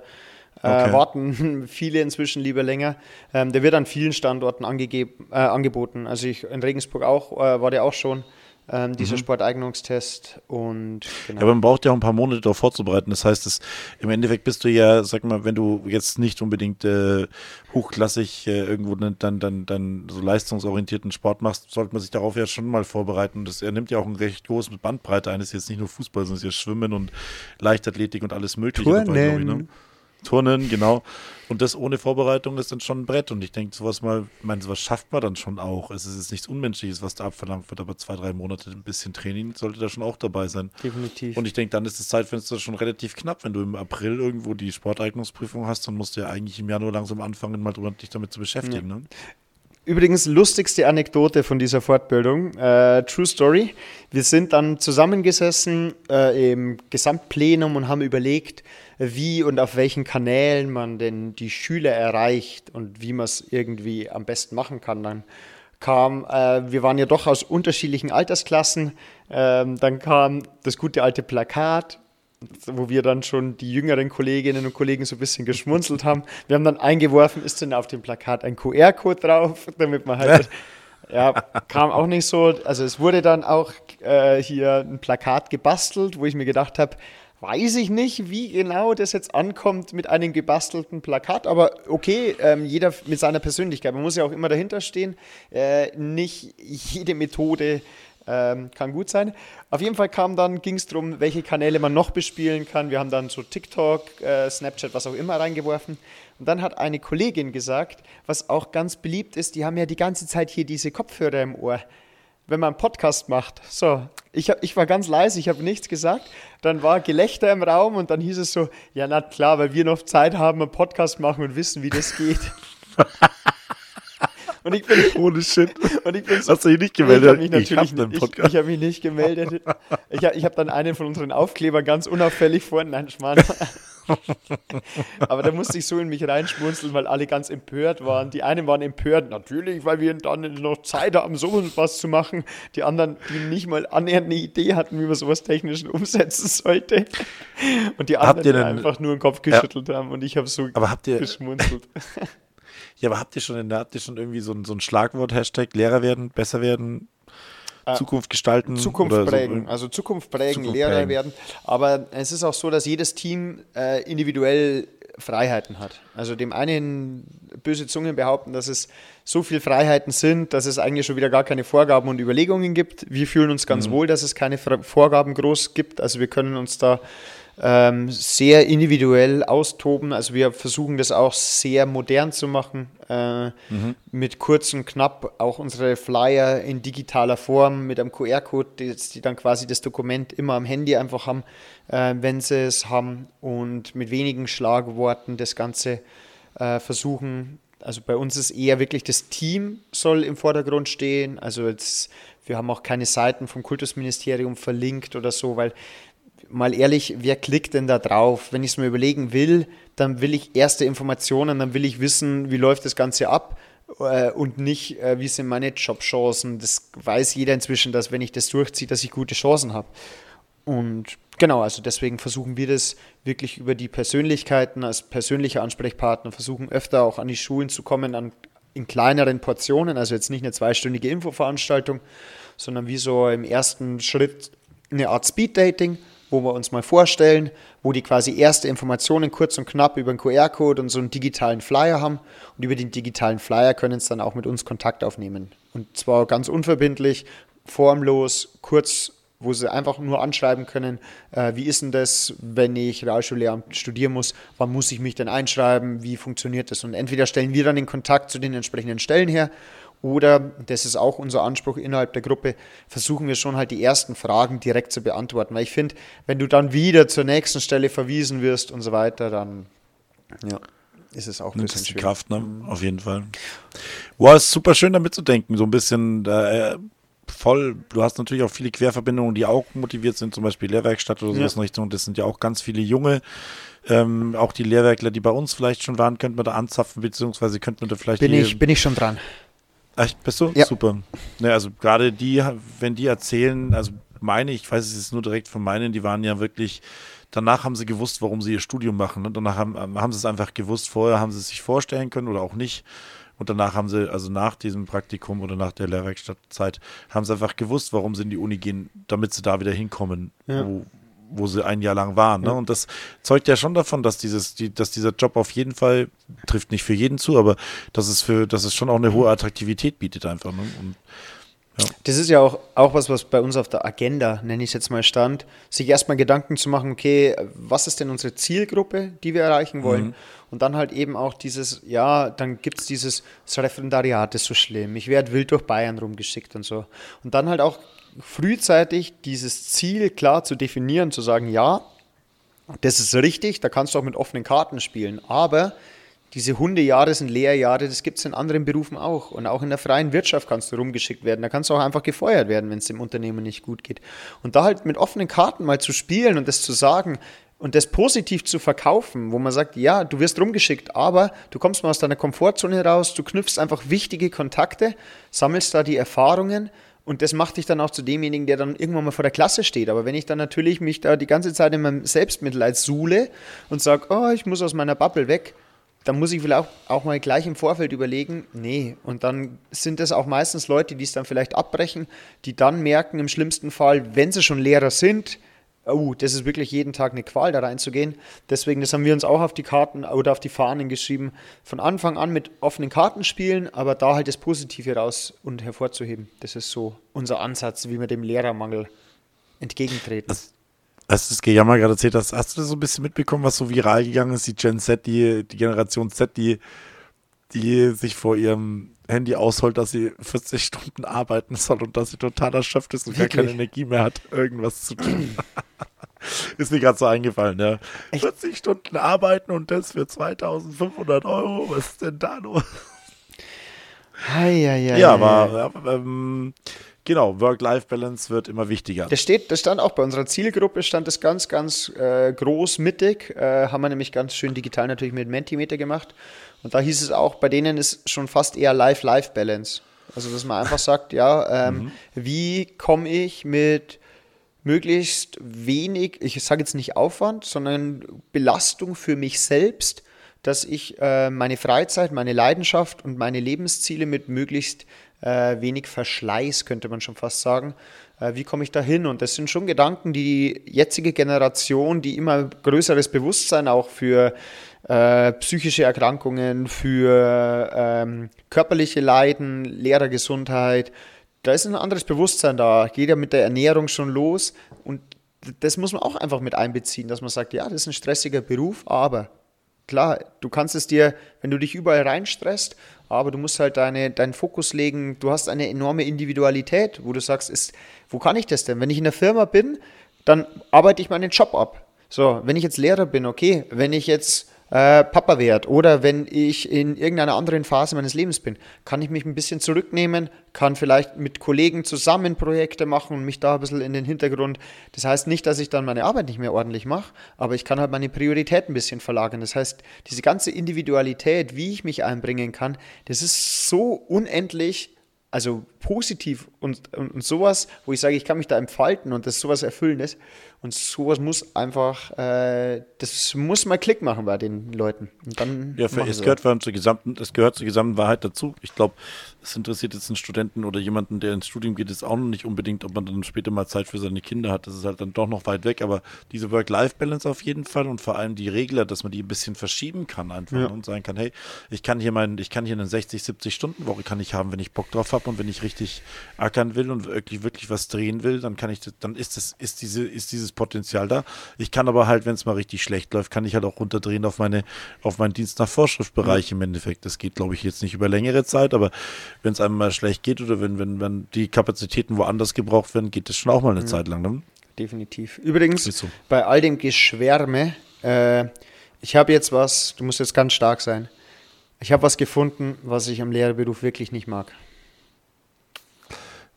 Okay.
warten viele inzwischen lieber länger. Ähm, der wird an vielen Standorten angegeben, äh, angeboten. Also ich in Regensburg auch, äh, war der auch schon, ähm, dieser Sporteignungstest und genau.
Mhm. Ja, aber man braucht ja auch ein paar Monate darauf vorzubereiten. Das heißt, es, im Endeffekt bist du ja, sag mal, wenn du jetzt nicht unbedingt äh, hochklassig äh, irgendwo dann, dann, dann, dann so leistungsorientierten Sport machst, sollte man sich darauf ja schon mal vorbereiten. Und das er nimmt ja auch ein recht großes Bandbreite ein. Das ist jetzt nicht nur Fußball, sondern es ist ja Schwimmen und Leichtathletik und alles Mögliche dabei, glaube ich. Ne?
Turnen.
Genau. Und das ohne Vorbereitung ist dann schon ein Brett. Und ich denke, sowas mal, ich meine, sowas schafft man dann schon auch. Es ist jetzt nichts Unmenschliches, was da abverlangt wird, aber zwei, drei Monate ein bisschen Training sollte da schon auch dabei sein.
Definitiv.
Und ich denke, dann ist das Zeitfenster schon relativ knapp. Wenn du im April irgendwo die Sporteignungsprüfung hast, dann musst du ja eigentlich im Januar langsam anfangen, mal drüber dich damit zu beschäftigen. Ne?
Übrigens, lustigste Anekdote von dieser Fortbildung, äh, True Story. Wir sind dann zusammengesessen äh, im Gesamtplenum und haben überlegt, wie und auf welchen Kanälen man denn die Schüler erreicht und wie man es irgendwie am besten machen kann. Dann kam, äh, wir waren ja doch aus unterschiedlichen Altersklassen, ähm, dann kam das gute alte Plakat, wo wir dann schon die jüngeren Kolleginnen und Kollegen so ein bisschen geschmunzelt haben. Wir haben dann eingeworfen, ist denn auf dem Plakat ein QR-Code drauf, damit man halt, ja, kam auch nicht so. Also es wurde dann auch äh, hier ein Plakat gebastelt, wo ich mir gedacht habe, weiß ich nicht, wie genau das jetzt ankommt mit einem gebastelten Plakat, aber okay, ähm, jeder mit seiner Persönlichkeit. Man muss ja auch immer dahinter stehen. Äh, nicht jede Methode ähm, kann gut sein. Auf jeden Fall kam dann, ging es darum, welche Kanäle man noch bespielen kann. Wir haben dann so TikTok, äh, Snapchat, was auch immer reingeworfen. Und dann hat eine Kollegin gesagt, was auch ganz beliebt ist, die haben ja die ganze Zeit hier diese Kopfhörer im Ohr wenn man einen Podcast macht. So, ich, ich war ganz leise, ich habe nichts gesagt. Dann war Gelächter im Raum und dann hieß es so, ja, na klar, weil wir noch Zeit haben, einen Podcast machen und wissen, wie das geht.
Und ich bin ohne Shit.
Und ich bin
so, Hast du dich nicht gemeldet?
Ich habe mich natürlich, ich, ich, ich habe mich nicht gemeldet. Ich, ich habe dann einen von unseren Aufklebern ganz unauffällig vorne, nein, Schmarrn. Aber da musste ich so in mich reinschmunzeln, weil alle ganz empört waren. Die einen waren empört, natürlich, weil wir dann noch Zeit haben, so was zu machen. Die anderen, die nicht mal annähernd eine Idee hatten, wie man sowas technisch umsetzen sollte. Und die anderen, die einfach nur den Kopf geschüttelt ja. haben. Und ich habe so
aber habt ihr,
geschmunzelt.
Ja, aber habt ihr schon, habt ihr schon irgendwie so ein, so ein Schlagwort, Hashtag Lehrer werden, besser werden, Zukunft gestalten?
Zukunft prägen, so? also Zukunft prägen, Zukunft Lehrer prägen. werden. Aber es ist auch so, dass jedes Team äh, individuell Freiheiten hat. Also dem einen böse Zungen behaupten, dass es so viele Freiheiten sind, dass es eigentlich schon wieder gar keine Vorgaben und Überlegungen gibt. Wir fühlen uns ganz mhm. wohl, dass es keine Vorgaben groß gibt. Also wir können uns da ähm, sehr individuell austoben. Also wir versuchen das auch sehr modern zu machen, äh, mhm. mit kurz und knapp auch unsere Flyer in digitaler Form mit einem QR-Code, die, die, dann quasi das Dokument immer am Handy einfach haben, äh, wenn sie es haben und mit wenigen Schlagworten das Ganze äh, versuchen. Also bei uns ist eher wirklich das Team soll im Vordergrund stehen. Also jetzt, wir haben auch keine Seiten vom Kultusministerium verlinkt oder so, weil mal ehrlich, wer klickt denn da drauf? Wenn ich es mir überlegen will, dann will ich erste Informationen, dann will ich wissen, wie läuft das Ganze ab äh, und nicht, äh, wie sind meine Jobchancen. Das weiß jeder inzwischen, dass wenn ich das durchziehe, dass ich gute Chancen habe. Und genau, also deswegen versuchen wir das wirklich über die Persönlichkeiten als persönlicher Ansprechpartner, versuchen öfter auch an die Schulen zu kommen, an, in kleineren Portionen, also jetzt nicht eine zweistündige Infoveranstaltung, sondern wie so im ersten Schritt eine Art Speed-Dating wo wir uns mal vorstellen, wo die quasi erste Informationen kurz und knapp über einen QR-Code und so einen digitalen Flyer haben. Und über den digitalen Flyer können sie dann auch mit uns Kontakt aufnehmen. Und zwar ganz unverbindlich, formlos, kurz, wo sie einfach nur anschreiben können, äh, wie ist denn das, wenn ich Realschullehramt studieren muss, wann muss ich mich denn einschreiben, wie funktioniert das? Und entweder stellen wir dann den Kontakt zu den entsprechenden Stellen her oder, das ist auch unser Anspruch innerhalb der Gruppe, versuchen wir schon halt die ersten Fragen direkt zu beantworten. Weil ich finde, wenn du dann wieder zur nächsten Stelle verwiesen wirst und so weiter, dann ja, ist es auch
ein bisschen schwierig. Kraft, ne? Auf jeden Fall. Wow, ist super schön damit zu denken, so ein bisschen äh, voll. Du hast natürlich auch viele Querverbindungen, die auch motiviert sind, zum Beispiel Lehrwerkstatt oder sowas ja. in Richtung. Das sind ja auch ganz viele junge ähm, auch die Lehrwerkler, die bei uns vielleicht schon waren, könnten wir da anzapfen, beziehungsweise könnten wir da vielleicht.
Bin, ich, bin ich schon dran.
Echt, bist du? Ja. Super. Ja, also gerade die, wenn die erzählen, also meine, ich weiß es jetzt nur direkt von meinen, die waren ja wirklich, danach haben sie gewusst, warum sie ihr Studium machen. Ne? Danach haben, haben sie es einfach gewusst, vorher haben sie es sich vorstellen können oder auch nicht. Und danach haben sie, also nach diesem Praktikum oder nach der Lehrwerkstattzeit, haben sie einfach gewusst, warum sie in die Uni gehen, damit sie da wieder hinkommen, ja. wo, wo sie ein Jahr lang waren. Ne? Und das zeugt ja schon davon, dass dieses, die, dass dieser Job auf jeden Fall trifft nicht für jeden zu, aber dass es für, dass es schon auch eine hohe Attraktivität bietet einfach. Ne? Und,
ja. Das ist ja auch, auch was, was bei uns auf der Agenda, nenne ich es jetzt mal, stand, sich erstmal Gedanken zu machen, okay, was ist denn unsere Zielgruppe, die wir erreichen wollen? Mhm. Und dann halt eben auch dieses, ja, dann gibt es dieses, das Referendariat ist so schlimm, ich werde wild durch Bayern rumgeschickt und so. Und dann halt auch frühzeitig dieses Ziel klar zu definieren, zu sagen, ja, das ist richtig, da kannst du auch mit offenen Karten spielen, aber diese Hundejahre sind Lehrjahre, das gibt es in anderen Berufen auch. Und auch in der freien Wirtschaft kannst du rumgeschickt werden. Da kannst du auch einfach gefeuert werden, wenn es dem Unternehmen nicht gut geht. Und da halt mit offenen Karten mal zu spielen und das zu sagen und das positiv zu verkaufen, wo man sagt, ja, du wirst rumgeschickt, aber du kommst mal aus deiner Komfortzone raus, du knüpfst einfach wichtige Kontakte, sammelst da die Erfahrungen und das macht dich dann auch zu demjenigen, der dann irgendwann mal vor der Klasse steht. Aber wenn ich dann natürlich mich da die ganze Zeit in meinem Selbstmitleid suhle und sage, oh, ich muss aus meiner Bubble weg, dann muss ich vielleicht auch, auch mal gleich im Vorfeld überlegen, nee. Und dann sind es auch meistens Leute, die es dann vielleicht abbrechen, die dann merken, im schlimmsten Fall, wenn sie schon Lehrer sind, oh, das ist wirklich jeden Tag eine Qual, da reinzugehen. Deswegen, das haben wir uns auch auf die Karten oder auf die Fahnen geschrieben, von Anfang an mit offenen Karten spielen, aber da halt das Positive raus und hervorzuheben. Das ist so unser Ansatz, wie wir dem Lehrermangel entgegentreten.
Das, als du das Gejammer gerade erzählt hast, hast du das so ein bisschen mitbekommen, was so viral gegangen ist? Die Gen Z, die, die Generation Z, die, die sich vor ihrem Handy ausholt, dass sie 40 Stunden arbeiten soll und dass sie total erschöpft ist und gar keine Energie mehr hat, irgendwas zu tun. ist mir gerade so eingefallen, ja. Echt? 40 Stunden arbeiten und das für 2500 Euro, was ist denn da los? Ja, aber ähm, Genau, Work-Life-Balance wird immer wichtiger.
Das steht, das stand auch bei unserer Zielgruppe, stand das ganz, ganz äh, groß mittig. Äh, haben wir nämlich ganz schön digital natürlich mit Mentimeter gemacht. Und da hieß es auch, bei denen ist schon fast eher Life-Life-Balance. Also, dass man einfach sagt, ja, ähm, mhm. wie komme ich mit möglichst wenig, ich sage jetzt nicht Aufwand, sondern Belastung für mich selbst, dass ich äh, meine Freizeit, meine Leidenschaft und meine Lebensziele mit möglichst äh, wenig Verschleiß, könnte man schon fast sagen. Äh, wie komme ich da hin? Und das sind schon Gedanken, die jetzige Generation, die immer größeres Bewusstsein auch für äh, psychische Erkrankungen, für ähm, körperliche Leiden, Lehrergesundheit, da ist ein anderes Bewusstsein da. Geht ja mit der Ernährung schon los und das muss man auch einfach mit einbeziehen, dass man sagt, ja, das ist ein stressiger Beruf, aber klar, du kannst es dir, wenn du dich überall reinstresst, aber du musst halt deine, deinen Fokus legen. Du hast eine enorme Individualität, wo du sagst, ist, wo kann ich das denn? Wenn ich in der Firma bin, dann arbeite ich meinen Job ab. So, wenn ich jetzt Lehrer bin, okay, wenn ich jetzt äh, Papa werde oder wenn ich in irgendeiner anderen Phase meines Lebens bin, kann ich mich ein bisschen zurücknehmen, kann vielleicht mit Kollegen zusammen Projekte machen und mich da ein bisschen in den Hintergrund. Das heißt nicht, dass ich dann meine Arbeit nicht mehr ordentlich mache, aber ich kann halt meine Priorität ein bisschen verlagern. Das heißt, diese ganze Individualität, wie ich mich einbringen kann, das ist so unendlich also positiv und, und, und, sowas, wo ich sage, ich kann mich da entfalten und das sowas Erfüllendes. Und sowas muss einfach, äh, das muss mal Klick machen bei den Leuten. Und dann
ja, für, es, gehört zur gesamten, es gehört zur gesamten Wahrheit dazu. Ich glaube, es interessiert jetzt einen Studenten oder jemanden, der ins Studium geht, ist auch noch nicht unbedingt, ob man dann später mal Zeit für seine Kinder hat. Das ist halt dann doch noch weit weg. Aber diese Work-Life-Balance auf jeden Fall und vor allem die Regler, dass man die ein bisschen verschieben kann einfach ja. und sagen kann, hey, ich kann hier meinen, ich kann hier eine 60, 70 Stunden Woche kann ich haben, wenn ich Bock drauf habe und wenn ich richtig ackern will und wirklich, wirklich was drehen will, dann kann ich, dann ist das, ist diese, ist dieses Potenzial da. Ich kann aber halt, wenn es mal richtig schlecht läuft, kann ich halt auch runterdrehen auf meine, auf meinen Dienst nach Vorschriftbereich mhm. im Endeffekt. Das geht, glaube ich, jetzt nicht über längere Zeit, aber wenn es einem mal schlecht geht oder wenn, wenn, wenn die Kapazitäten woanders gebraucht werden, geht das schon auch mal eine mhm. Zeit lang. Ne?
Definitiv. Übrigens, so. bei all dem Geschwärme, äh, ich habe jetzt was, du musst jetzt ganz stark sein. Ich habe was gefunden, was ich am Lehrerberuf wirklich nicht mag.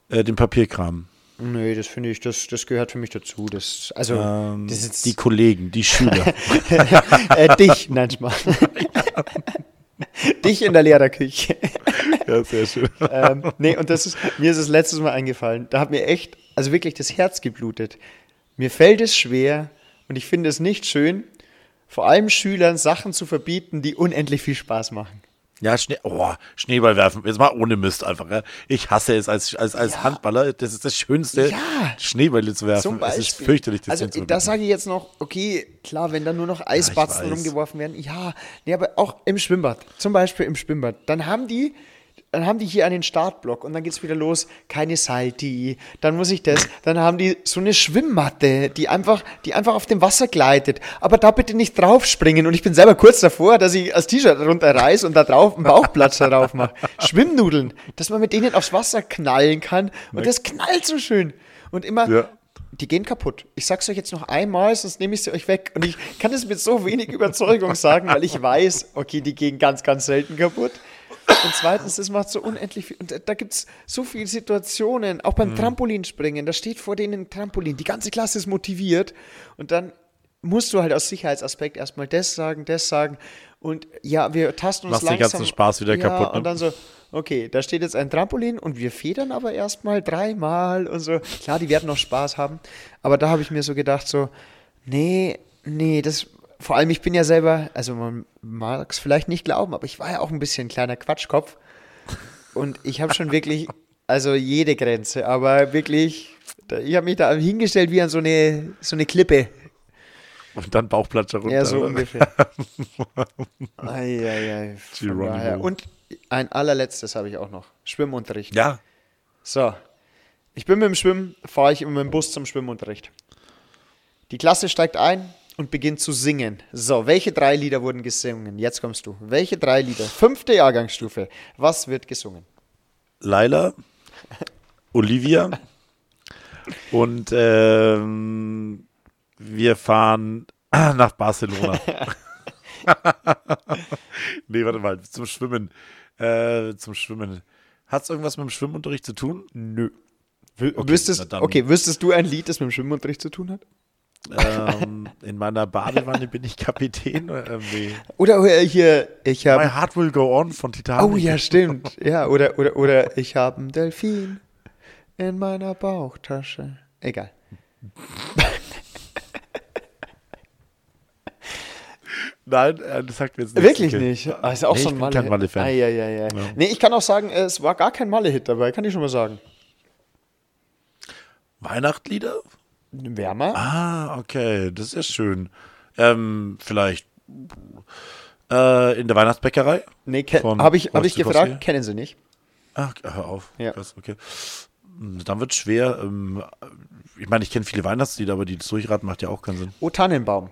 Äh, den Papierkram.
Nee, das finde ich, das, das gehört für mich dazu. Das, also,
ähm, das ist die Kollegen, die Schüler.
äh, dich, nein, Spaß. dich in der Lehrerküche.
ja, sehr schön.
ähm, nee, und das ist, mir ist das letztes Mal eingefallen. Da hat mir echt, also wirklich das Herz geblutet. Mir fällt es schwer und ich finde es nicht schön, vor allem Schülern Sachen zu verbieten, die unendlich viel Spaß machen.
Ja, Schnee, oh, Schneeball werfen. Jetzt mal ohne Mist einfach. Ja. Ich hasse es als, als, als ja. Handballer. Das ist das Schönste, ja. Schneebälle zu werfen. Zum Beispiel. Es ist fürchterlich,
das Also, da sage ich jetzt noch, okay, klar, wenn da nur noch Eisbatzen rumgeworfen werden. Ja, nee, aber auch im Schwimmbad. Zum Beispiel im Schwimmbad. Dann haben die dann haben die hier einen Startblock und dann geht es wieder los, keine Salti, dann muss ich das, dann haben die so eine Schwimmmatte, die einfach, die einfach auf dem Wasser gleitet. Aber da bitte nicht draufspringen und ich bin selber kurz davor, dass ich das T-Shirt runterreiße und da drauf einen Bauchplatz darauf mache. Schwimmnudeln, dass man mit denen aufs Wasser knallen kann und das knallt so schön. Und immer, ja die gehen kaputt. Ich sag's euch jetzt noch einmal, sonst nehme ich sie euch weg. Und ich kann es mit so wenig Überzeugung sagen, weil ich weiß, okay, die gehen ganz, ganz selten kaputt. Und zweitens, es macht so unendlich viel. Und da gibt es so viele Situationen, auch beim mhm. Trampolinspringen, da steht vor denen ein Trampolin, die ganze Klasse ist motiviert und dann musst du halt aus Sicherheitsaspekt erstmal das sagen, das sagen und ja, wir tasten uns Machst langsam.
den ganzen Spaß wieder
ja,
kaputt.
Ne? Und dann so, okay, da steht jetzt ein Trampolin und wir federn aber erstmal dreimal und so. Klar, die werden noch Spaß haben, aber da habe ich mir so gedacht, so, nee, nee, das vor allem, ich bin ja selber, also man mag es vielleicht nicht glauben, aber ich war ja auch ein bisschen ein kleiner Quatschkopf. Und ich habe schon wirklich, also jede Grenze, aber wirklich Ich habe mich da hingestellt wie an so eine, so eine Klippe.
Und dann Bauchplatscher runter.
Ja, so ungefähr. Von
Geronimo.
daher. Und ein allerletztes habe ich auch noch. Schwimmunterricht.
Ja,
So. Ich bin mit dem Schwimmen, fahre ich immer mit dem Bus zum Schwimmunterricht. Die Klasse steigt ein und beginnt zu singen. So, welche drei Lieder wurden gesungen? Jetzt kommst du. Welche drei Lieder? Fünfte Jahrgangsstufe. Was wird gesungen?
Laila, Olivia und ähm, wir fahren nach Barcelona. nee, warte mal, zum Schwimmen. Äh, zum Schwimmen. Hat es irgendwas mit dem Schwimmunterricht zu tun?
Nö. Okay, wüsstest, okay, wüsstest du ein Lied, das mit dem Schwimmunterricht zu tun hat?
Ähm, in meiner Badewanne bin ich Kapitän. Äh, nee.
Oder äh, hier, ich
My
habe.
Heart Will Go On von Titanic.
Oh ja, stimmt. Ja, oder, oder, oder ich habe einen Delfin in meiner Bauchtasche. Egal.
Nein, äh, das sagt mir jetzt nichts.
Wirklich
Okay.
nicht. Ah, ist auch
Nee,
so
ich
ein
bin
Malle.
kein Malle-Fan.
Ah, ja, ja, ja. Nee, ich kann auch sagen, es war gar kein Malle-Hit dabei, kann ich schon mal sagen.
Weihnachtslieder?
Wärmer?
Ah, okay, das ist ja schön. Ähm, vielleicht äh, in der Weihnachtsbäckerei?
nee, habe ich, hab ich gefragt, kennen Sie nicht?
Ach, hör auf.
Ja.
Krass, okay. Hm, Dann wird schwer. Ähm, ich meine, ich kenne viele Weihnachtslieder, aber die durchraten macht ja auch keinen Sinn.
O Tannenbaum.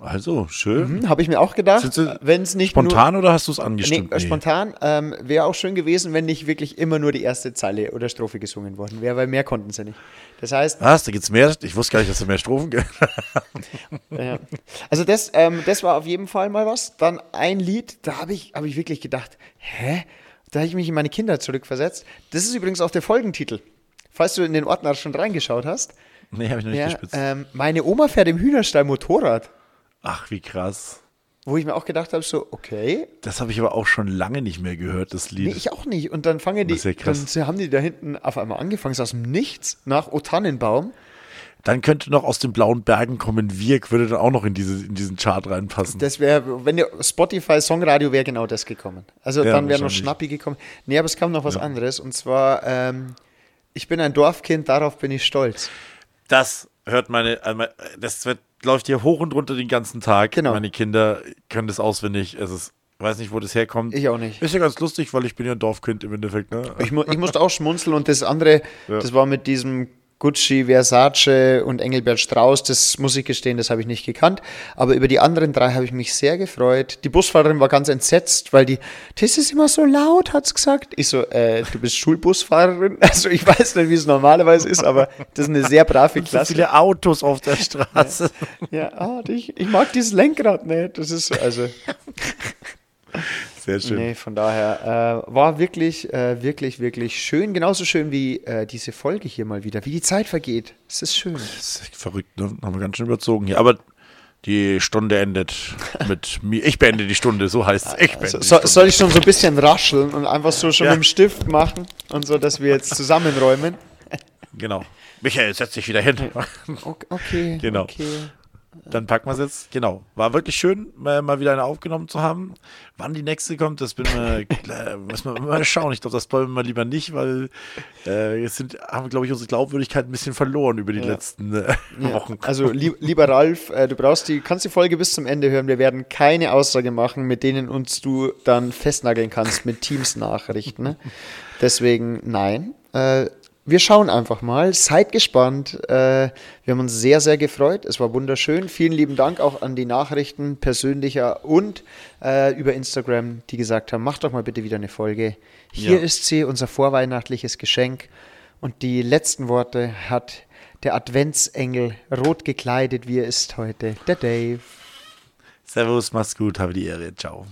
Also, schön.
Hm, habe ich mir auch gedacht, wenn es nicht
Spontan oder hast du es
nur... Nee,
angestimmt?
äh, spontan ähm, wäre auch schön gewesen, wenn nicht wirklich immer nur die erste Zeile oder Strophe gesungen worden wäre, weil mehr konnten sie nicht. Das heißt,
Was? Da gibt's mehr? Ich wusste gar nicht, dass es mehr Strophen gibt.
Ja. Also das, ähm, das war auf jeden Fall mal was. Dann ein Lied, da habe ich, hab ich wirklich gedacht, hä? Da habe ich mich in meine Kinder zurückversetzt. Das ist übrigens auch der Folgentitel. Falls du in den Ordner schon reingeschaut hast.
nee, habe ich noch nicht
Ja,
gespitzt.
ähm, meine Oma fährt im Hühnerstall Motorrad.
Ach, wie krass.
Wo ich mir auch gedacht habe, so, okay,
Das habe ich aber auch schon lange nicht mehr gehört, das Lied.
nee, ich auch nicht. Und dann fangen die,
Das ist ja krass.
dann haben die da hinten auf einmal angefangen, so aus dem Nichts, nach O Tannenbaum.
Dann könnte noch aus den blauen Bergen kommen Wirk, würde dann auch noch in, diese, in diesen Chart reinpassen.
Das wäre, wenn ihr Spotify Songradio wäre genau das gekommen. Also
Ja,
dann wäre noch. Schnappi gekommen. Nee, aber es kam noch was anderes. Und zwar, ähm, ich bin ein Dorfkind, darauf bin ich stolz.
Das hört meine, meine- das wird, läuft hier hoch und runter den ganzen Tag.
Genau.
Meine Kinder können das auswendig. Es ist, weiß nicht, wo das herkommt.
Ich auch nicht.
Ist ja ganz lustig, weil ich bin ja ein Dorfkind im Endeffekt. Ne?
Ich, mu ich musste auch schmunzeln und das andere, das war mit diesem Gucci, Versace und Engelbert Strauß, das muss ich gestehen, das habe ich nicht gekannt. Aber über die anderen drei habe ich mich sehr gefreut. Die Busfahrerin war ganz entsetzt, weil die, das ist immer so laut, hat's gesagt. Ich so, äh, du bist Schulbusfahrerin? Also ich weiß nicht, wie es normalerweise ist, aber das ist eine sehr brave
So
Klasse.
viele Autos auf der Straße.
Ja, ah, ich, ich mag dieses Lenkrad nicht. Das ist also.
Sehr schön.
Nee, von daher äh, war wirklich, äh, wirklich, wirklich schön. Genauso schön wie äh, diese Folge hier mal wieder. Wie die Zeit vergeht. Es ist schön.
Das ist verrückt, ne? Haben wir ganz schön überzogen hier. Aber die Stunde endet mit mir. Ich beende die Stunde, so heißt es. Ich beende
So,
die
so, soll ich schon so ein bisschen rascheln und einfach so schon
Ja.
mit dem Stift machen und so, dass wir jetzt zusammenräumen?
Genau. Michael, setz dich wieder hin.
Okay, okay.
Genau.
Okay.
Dann packen wir es jetzt. Genau. War wirklich schön, mal, wieder eine aufgenommen zu haben. Wann die nächste kommt, das bin wir, äh, müssen wir mal schauen. Ich glaube, das wollen wir mal lieber nicht, weil äh, jetzt sind, haben wir, glaube ich, unsere Glaubwürdigkeit ein bisschen verloren über die letzten äh, Wochen.
Also, lieb, lieber Ralf, äh, du brauchst die, kannst die Folge bis zum Ende hören. Wir werden keine Aussage machen, mit denen uns du dann festnageln kannst mit Teams-Nachrichten. Deswegen nein. Äh, wir schauen einfach mal. Seid gespannt. Äh, wir haben uns sehr, sehr gefreut. Es war wunderschön. Vielen lieben Dank auch an die Nachrichten persönlicher und äh, über Instagram, die gesagt haben, macht doch mal bitte wieder eine Folge. Hier
Ja.
ist sie, unser vorweihnachtliches Geschenk. Und die letzten Worte hat der Adventsengel rot gekleidet, wie er ist heute. Der Dave.
Servus, mach's gut, habe die Ehre. Ciao.